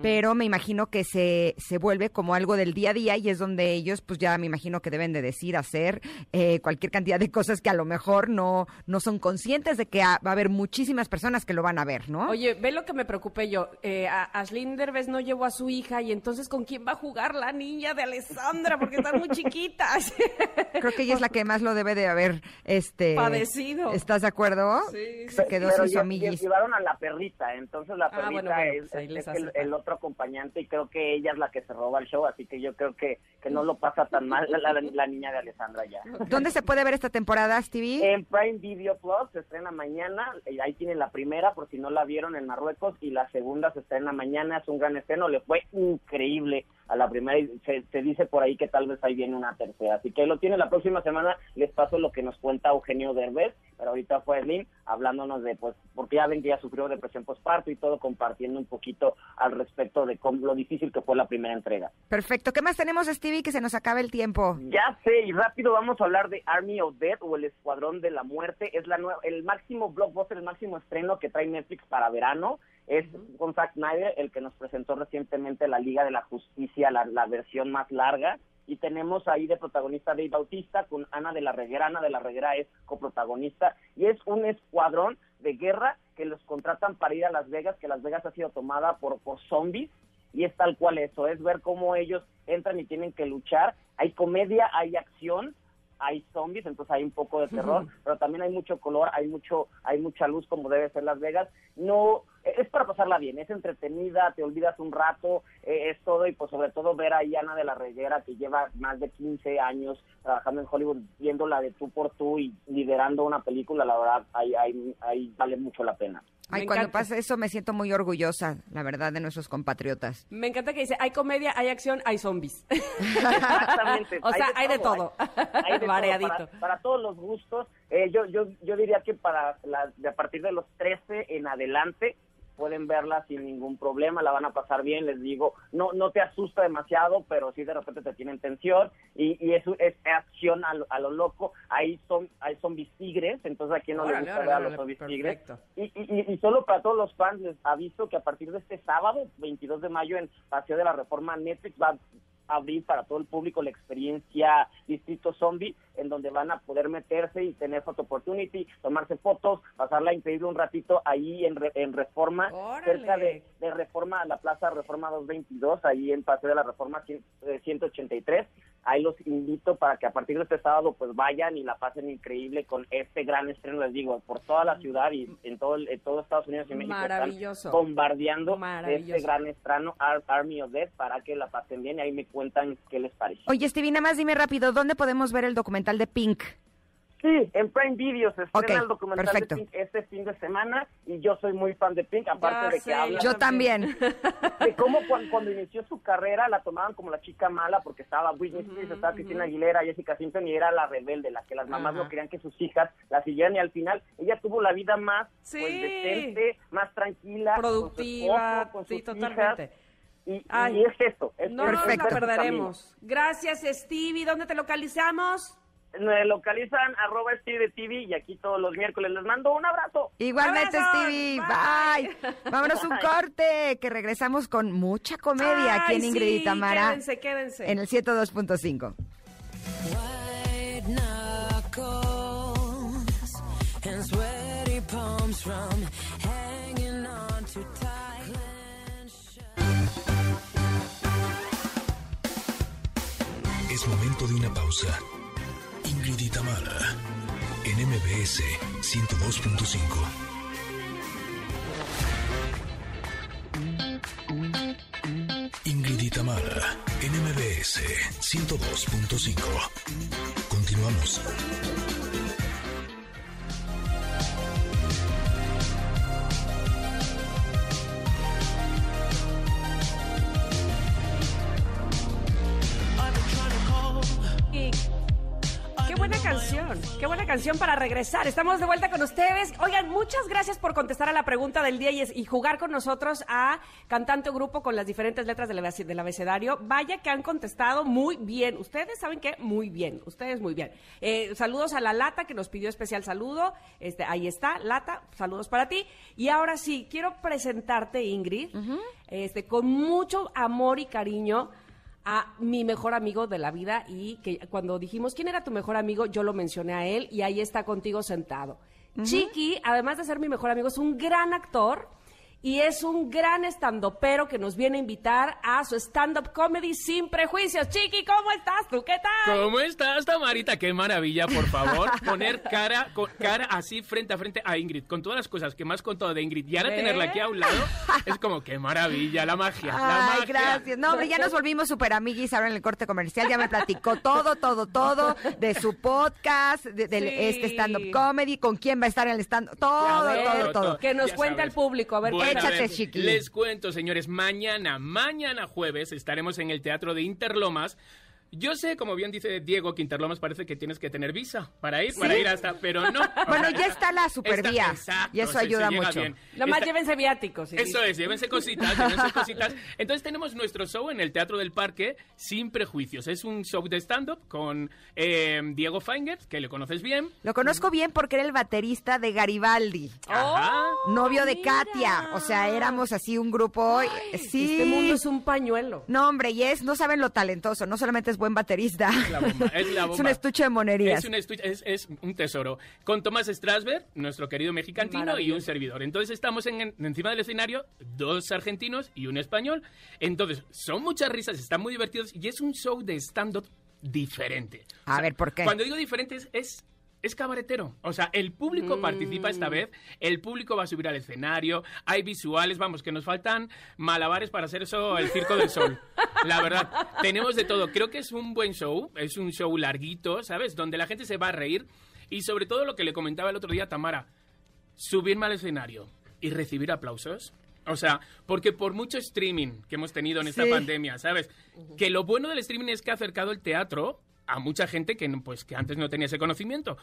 Pero me imagino que se, se vuelve como algo del día a día y es donde ellos, pues ya me imagino que deben de decir, hacer eh, cualquier cantidad de cosas que a lo mejor no, no son conscientes de que va a haber muchísimas personas que lo van a ver, ¿no? Oye, ve lo que me preocupé yo. Eh, a Ashlyn Derbez no llevó a su hija y entonces ¿con quién va a jugar la niña de Alessandra? Porque están muy chiquitas. Creo que ella es la que más lo debe de haber este Padecido. ¿Estás de acuerdo? Sí, Se quedó Pero sin su lle- amiguis. llevaron a la perrita, entonces la Ah, perrita bueno, bueno, es, pues es- el, el otro acompañante y creo que ella es la que se roba el show, así que yo creo que, que no lo pasa tan mal la, la- la niña de Alessandra ya. ¿Dónde se puede ver esta temporada, Stevie? En Prime Video Plus se estrena mañana, y ahí tienen la primera por si no la vieron en Marruecos y la segunda se estrena mañana, es un gran estreno, le fue increíble a la primera y se, se dice por ahí que tal vez ahí viene una tercera, así que lo tiene la próxima semana, les paso lo que nos cuenta Eugenio Derbez, pero ahorita fue Slim hablándonos de pues, porque ya ven que ya sufrió depresión postparto y todo, compartiendo un poquito al respecto de cómo, lo difícil que fue la primera entrega. Perfecto. ¿Qué más tenemos, Stevie? Que se nos acabe el tiempo. Ya sé, y rápido vamos a hablar de Army of Death o el Escuadrón de la Muerte. Es la nueva, el máximo blockbuster, el máximo estreno que trae Netflix para verano. Es con Zack Snyder, el que nos presentó recientemente la Liga de la Justicia, la, la versión más larga. Y tenemos ahí de protagonista Dave Bautista con Ana de la Reguera. Ana de la Reguera es coprotagonista. Y es un escuadrón de guerra que los contratan para ir a Las Vegas, que Las Vegas ha sido tomada por, por zombies y es tal cual eso, es ver cómo ellos entran y tienen que luchar. Hay comedia, hay acción, hay zombies, entonces hay un poco de terror, pero también hay mucho color, hay mucho, hay mucha luz como debe ser Las Vegas. No, es para pasarla bien, es entretenida, te olvidas un rato, eh, es todo y pues sobre todo ver a Ana de la Reguera que lleva más de 15 años trabajando en Hollywood, viéndola de tú por tú y liderando una película, la verdad, ahí, ahí, ahí vale mucho la pena. Ay, cuando pasa eso me siento muy orgullosa, la verdad, de nuestros compatriotas. Me encanta que dice, hay comedia, hay acción, hay zombies. Exactamente. o sea, hay de todo. Hay de todo, Variadito. Para, para todos los gustos. Eh, yo, yo, yo diría que para la, de a partir de los 13 en adelante pueden verla sin ningún problema, la van a pasar bien, les digo, no no te asusta demasiado, pero sí de repente te tienen tensión y, y es, es acción a lo, a lo loco, ahí son hay zombies tigres, entonces a quien no le gusta ver a los zombies tigres. Y, y, y solo para todos los fans les aviso que a partir de este sábado, 22 de mayo, en Paseo de la Reforma, Netflix va abrir para todo el público la experiencia Distrito Zombie, en donde van a poder meterse y tener photo opportunity, tomarse fotos, pasarla increíble un ratito ahí en, Re- en Reforma, Órale. cerca de, de Reforma, la Plaza Reforma 222, ahí en Paseo de la Reforma 100, eh, 183. Ahí los invito para que a partir de este sábado pues vayan y la pasen increíble con este gran estreno, les digo, por toda la ciudad y en todo, el- en todo Estados Unidos y México Maravilloso. están bombardeando Maravilloso. este gran estreno Ar- Army of Death para que la pasen bien y ahí me cuentan qué les parece. Oye, Stevie, nada más dime rápido, ¿dónde podemos ver el documental de Pink? Sí, en Prime Video se estrena Ok, el documental perfecto. de Pink este fin de semana y yo soy muy fan de Pink, aparte Ya de que habla Yo también. de cómo cuan- cuando, inició su carrera la tomaban como la chica mala porque estaba Britney Spears, estaba Cristina Aguilera, Jessica Simpson y era la rebelde, la que las mamás no querían que sus hijas la siguieran y al final ella tuvo la vida más Sí. pues, decente, más tranquila, Productiva, con su esposo, con sí, sus totalmente. hijas. Y, Ay. y es esto, es No nos camino. perderemos. Gracias, Stevie. ¿Dónde te localizamos? Me localizan arroba Steve TV y aquí todos los miércoles. Les mando un abrazo. Igualmente, Abrazos, Stevie. bye. Bye. Vámonos un corte, que regresamos con mucha comedia aquí en Ingrid y sí, Tamara Quédense, quédense. en el 102.5. White knuckles and sweaty palms from hanging on too tight. Es momento de una pausa. Y Tamara, en MBS 102.5. Ingrid y Tamara, en MBS 102.5. Continuamos. Qué buena canción para regresar. Estamos de vuelta con ustedes. Oigan, muchas gracias por contestar a la pregunta del día y, es- y jugar con nosotros a cantante o grupo con las diferentes letras del abecedario. Vaya que han contestado muy bien. Ustedes saben que muy bien, ustedes muy bien. Eh, saludos a la Lata que nos pidió especial saludo. Este, ahí está, Lata, saludos para ti. Y ahora sí, quiero presentarte, Ingrid, este, con mucho amor y cariño a mi mejor amigo de la vida y que cuando dijimos quién era tu mejor amigo, yo lo mencioné a él y ahí está contigo sentado. Chiqui, además de ser mi mejor amigo, es un gran actor y es un gran estandopero que nos viene a invitar a su stand-up comedy sin prejuicios. Chiqui, ¿cómo estás tú? ¿Qué tal? ¿Cómo estás, Tamarita? Qué maravilla, por favor. Poner cara, con, cara así frente a frente a Ingrid, con todas las cosas que me has contado de Ingrid y ahora ¿Ves? tenerla aquí a un lado, es como qué maravilla, la magia, la Ay, magia. gracias. No, hombre, ya nos volvimos super amiguis ahora en el corte comercial. Ya me platicó todo, todo, todo de su podcast, de, del Sí. este stand-up comedy, con quién va a estar en el stand todo, ver, todo, todo. Que nos sabes. el público. A ver, Bueno, cuéntame. Échate, Chiqui. Les cuento, señores, mañana, mañana jueves estaremos en el Teatro de Interlomas. Yo sé, como bien dice Diego, que Interlomas parece que tienes que tener visa para ir, para ir hasta, pero no. Bueno, ya está la supervía Está- exacto, y eso se- se ayuda mucho. bien. Nomás Está- llévense viáticos. Eso es, llévense cositas, llévense cositas. Entonces tenemos nuestro show en el Teatro del Parque, Sin Prejuicios. Es un show de stand-up con eh, Diego Feinger, que le conoces bien. Lo conozco bien porque era el baterista de Garibaldi. Ajá. Novio de Katia. O sea, éramos así un grupo. sí. Este mundo es un pañuelo. No, hombre, y es, no saben lo talentoso. No solamente es buen baterista. Es la bomba, es la Es bomba. un estuche de monerías. Es un, estu- es, es un tesoro. Con Tomás Strasberg, nuestro querido mexicantino, y un servidor. Entonces estamos en, en- encima del escenario, dos argentinos y un español. Entonces, son muchas risas, están muy divertidos y es un show de stand-up diferente. A ver, ¿por qué? Cuando digo diferente es... es es cabaretero. O sea, el público Mm. participa esta vez, el público va a subir al escenario, hay visuales, vamos, que nos faltan malabares para hacer eso el Circo del Sol. La verdad, tenemos de todo. Creo que es un buen show, es un show larguito, ¿sabes? Donde la gente se va a reír y sobre todo lo que le comentaba el otro día a Tamara, subirme al escenario y recibir aplausos. O sea, porque por mucho streaming que hemos tenido en esta Sí. pandemia, ¿sabes? Que lo bueno del streaming es que ha acercado el teatro a mucha gente que, pues, que antes no tenía ese conocimiento.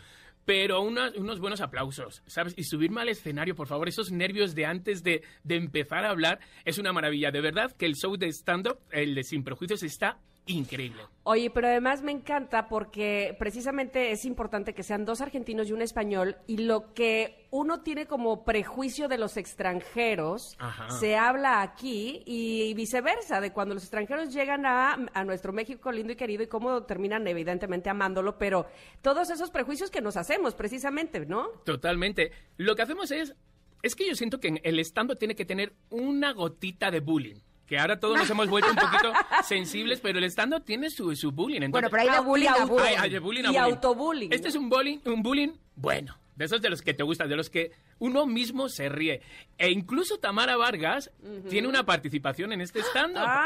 Pero una- unos buenos aplausos, ¿sabes? Y subirme al escenario, por favor, esos nervios de antes de, de empezar a hablar, es una maravilla. De verdad que el show de stand-up, el de Sin Prejuicios, está increíble. Oye, pero además me encanta porque precisamente es importante que sean dos argentinos y un español y lo que uno tiene como prejuicio de los extranjeros Ajá. se habla aquí y viceversa, de cuando los extranjeros llegan a, a nuestro México lindo y querido y cómo terminan evidentemente amándolo, pero todos esos prejuicios que nos hacemos precisamente, ¿no? Totalmente. Lo que hacemos es. Es que yo siento que el stand tiene que tener una gotita de bullying. Que ahora todos nos hemos vuelto un poquito sensibles, pero el stand tiene su, su bullying. Entonces, Bueno, pero hay de Ah, bullying y a auto- bullying. Hay- hay de bullying a y bullying. autobullying. Este es un bullying, un bullying bueno. De esos de los que te gustan, de los que uno mismo se ríe. E incluso Tamara Vargas tiene una participación en este stand-up. Ah,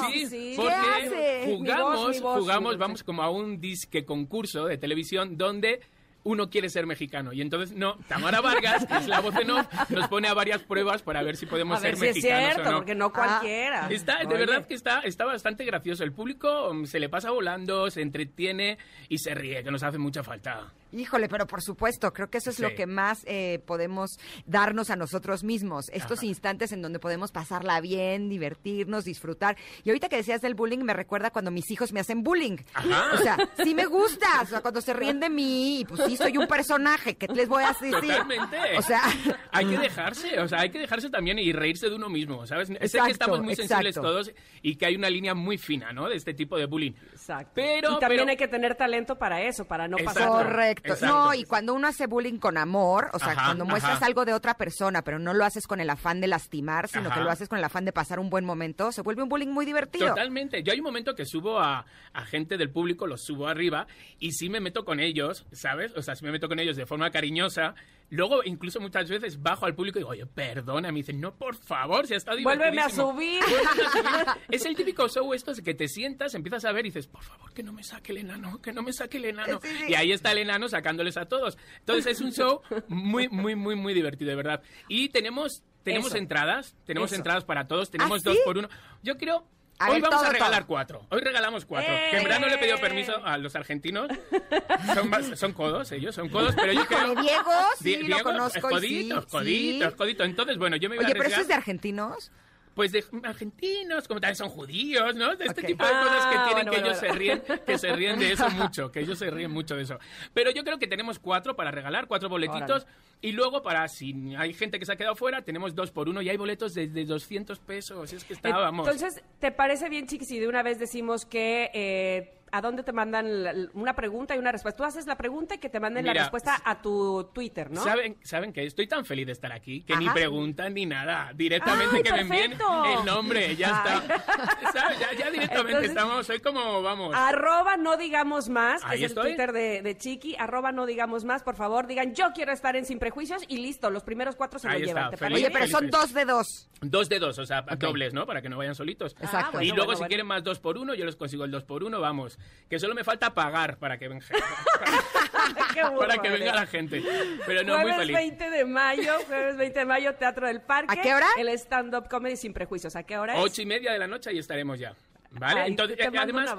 ¿Cómo? sí, Sí, sí. porque ¿Qué hace? jugamos, Mi voz, mi voz, jugamos, mi voz. vamos como a un disque concurso de televisión donde uno quiere ser mexicano. Y entonces, no, Tamara Vargas, que es la voz en off, nos pone a varias pruebas para ver si podemos A ver ser si es mexicanos cierto, o no. porque no cualquiera. Está, de Oye. verdad que está, está bastante gracioso. El público mm, se le pasa volando, se entretiene y se ríe, que nos hace mucha falta. Híjole, pero por supuesto, creo que eso es Sí. lo que más eh, podemos darnos a nosotros mismos, estos Ajá. instantes en donde podemos pasarla bien, divertirnos, disfrutar. Y ahorita que decías del bullying, me recuerda cuando mis hijos me hacen bullying. Ajá. O sea, sí me gusta, o sea, cuando se ríen de mí, y pues sí soy un personaje, ¿qué les voy a decir? Totalmente. O sea, hay que dejarse, o sea, hay que dejarse también y reírse de uno mismo, ¿sabes? sé Exacto, que estamos muy sensibles exacto. todos y que hay una línea muy fina, ¿no? De este tipo de bullying. Exacto. Pero, y también pero- hay que tener talento para eso, para no Exacto. pasar. Correcto. Exacto. No, y cuando uno hace bullying con amor, o sea, Ajá, cuando muestras ajá. algo de otra persona, pero no lo haces con el afán de lastimar, sino Ajá. que lo haces con el afán de pasar un buen momento, se vuelve un bullying muy divertido. Totalmente. Yo hay un momento que subo a, a gente del público, los subo arriba y sí me meto con ellos, ¿sabes? O sea, sí me meto con ellos de forma cariñosa. Luego, incluso muchas veces bajo al público y digo, oye, perdona. Me dicen, no, por favor, si ha estado Vuélveme a divertidísimo". subir. A subir. Es el típico show esto de que te sientas, empiezas a ver y dices, por favor, que no me saque el enano, que no me saque el enano. Sí, sí. Y ahí está el enano sacándoles a todos. Entonces es un show muy, muy, muy, muy divertido, de verdad. Y tenemos, tenemos Eso. entradas, tenemos Eso. entradas para todos, tenemos ¿Ah, dos sí? por uno. Yo creo... A Hoy ver, vamos todo, a regalar todo. cuatro. Hoy regalamos cuatro. ¡Eh! Que en verdad no le he pedido permiso a los argentinos. Son, más- son codos, ellos son codos, pero yo creo... Diego, sí, Die- lo Diego, conozco Coditos, sí, coditos, sí. coditos. Entonces, bueno, yo me iba Oye, a pero eso arriesgar. es de argentinos. Pues de argentinos, como también son judíos, ¿no? De este Ok. tipo de cosas que Ah, tienen bueno, que bueno, ellos se bueno. ríen, que se ríen de eso mucho, que ellos se ríen mucho de eso. Pero yo creo que tenemos cuatro para regalar, cuatro boletitos. Y luego, para si hay gente que se ha quedado fuera, tenemos dos por uno y hay boletos de, de 200 pesos. Es que estábamos. Entonces, ¿te parece bien, Chiqui, si de una vez decimos que eh, a dónde te mandan la- una pregunta y una respuesta? Tú haces la pregunta y que te manden la respuesta a tu Twitter, ¿no? ¿Saben, saben que estoy tan feliz de estar aquí que ni preguntan ni nada. Directamente ¡Ay, que me envíen perfecto! el nombre, ya está. ¿Sabes? Ya, ya directamente Entonces- estamos, soy como, vamos. Arroba no digamos más, que es el estoy. Twitter de, de Chiqui, arroba no digamos más, por favor, digan yo quiero estar en Sin Prejuicios y listo, los primeros cuatro se Ahí lo está, llevan. ¿Te feliz. parece Oye, pero bien? son dos de dos. Dos de dos, o sea, dobles, ¿no? Para que no vayan solitos. Exacto. bueno, y luego, bueno, si bueno. quieren más dos por uno, yo les consigo el dos por uno, vamos. Que solo me falta pagar para que venga, burro para que eres. venga la gente. Pero no, muy jueves feliz. 20 de mayo, jueves 20 de mayo, Teatro del Parque. ¿A qué hora? El stand-up comedy sin prejuicios. ¿A qué hora es? Ocho y media de la noche y estaremos ya. ¿Vale? Ay, Entonces, eh, además,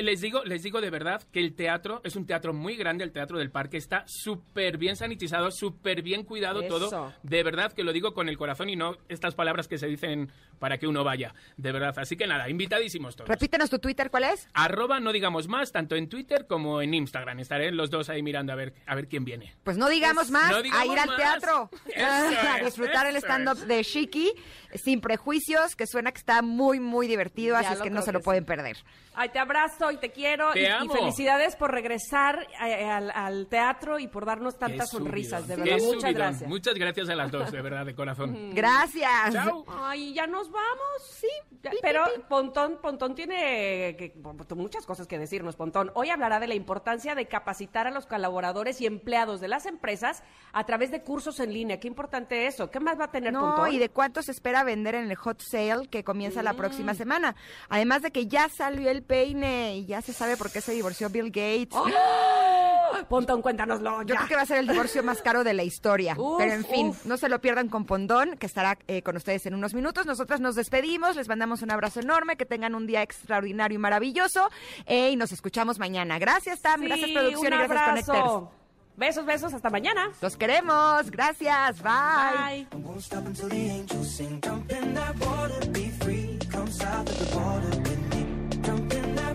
les digo, les digo de verdad que el teatro es un teatro muy grande, el Teatro del Parque está súper bien sanitizado, súper bien cuidado Eso. todo. De verdad que lo digo con el corazón y no estas palabras que se dicen para que uno vaya. De verdad. Así que nada, invitadísimos todos. Repítenos tu Twitter, ¿cuál es? Arroba no digamos más, tanto en Twitter como en Instagram. Estaré los dos ahí mirando a ver, a ver quién viene. Pues no digamos más, no digamos a ir al más. teatro, Eso a disfrutar el stand-up de Shiki, sin prejuicios, que suena que está muy, muy divertido, Ya así es que no se lo pueden perder. Ay, te abrazo y te quiero. Te y, felicidades por regresar eh, al, al teatro y por darnos tantas sonrisas. De qué verdad, muchas subidón. gracias. Muchas gracias a las dos, de verdad, de corazón. Gracias. Chao. Ay, ya nos vamos. Sí. pero Pontón, Pontón tiene que- muchas cosas que decirnos, Pontón. Hoy hablará de la importancia de capacitar a los colaboradores y empleados de las empresas a través de cursos en línea. Qué importante eso. ¿Qué más va a tener No, Pontón? y de cuánto se espera vender en el hot sale que comienza la Mm. próxima semana. Además de que ya salió el peine y ya se sabe por qué se divorció Bill Gates. ¡Oh! Pontón, cuéntanoslo. Yo ya. creo que va a ser el divorcio más caro de la historia. Uf, Pero en fin, uf. no se lo pierdan con Pondón, que estará eh, con ustedes en unos minutos. Nosotras nos despedimos, les mandamos un abrazo enorme, que tengan un día extraordinario y maravilloso. eh, y nos escuchamos mañana. Gracias, Tam. Sí, gracias, producción. un y gracias, abrazo. Connectors. Besos, besos. Hasta mañana. Los queremos. Gracias. Bye. Bye.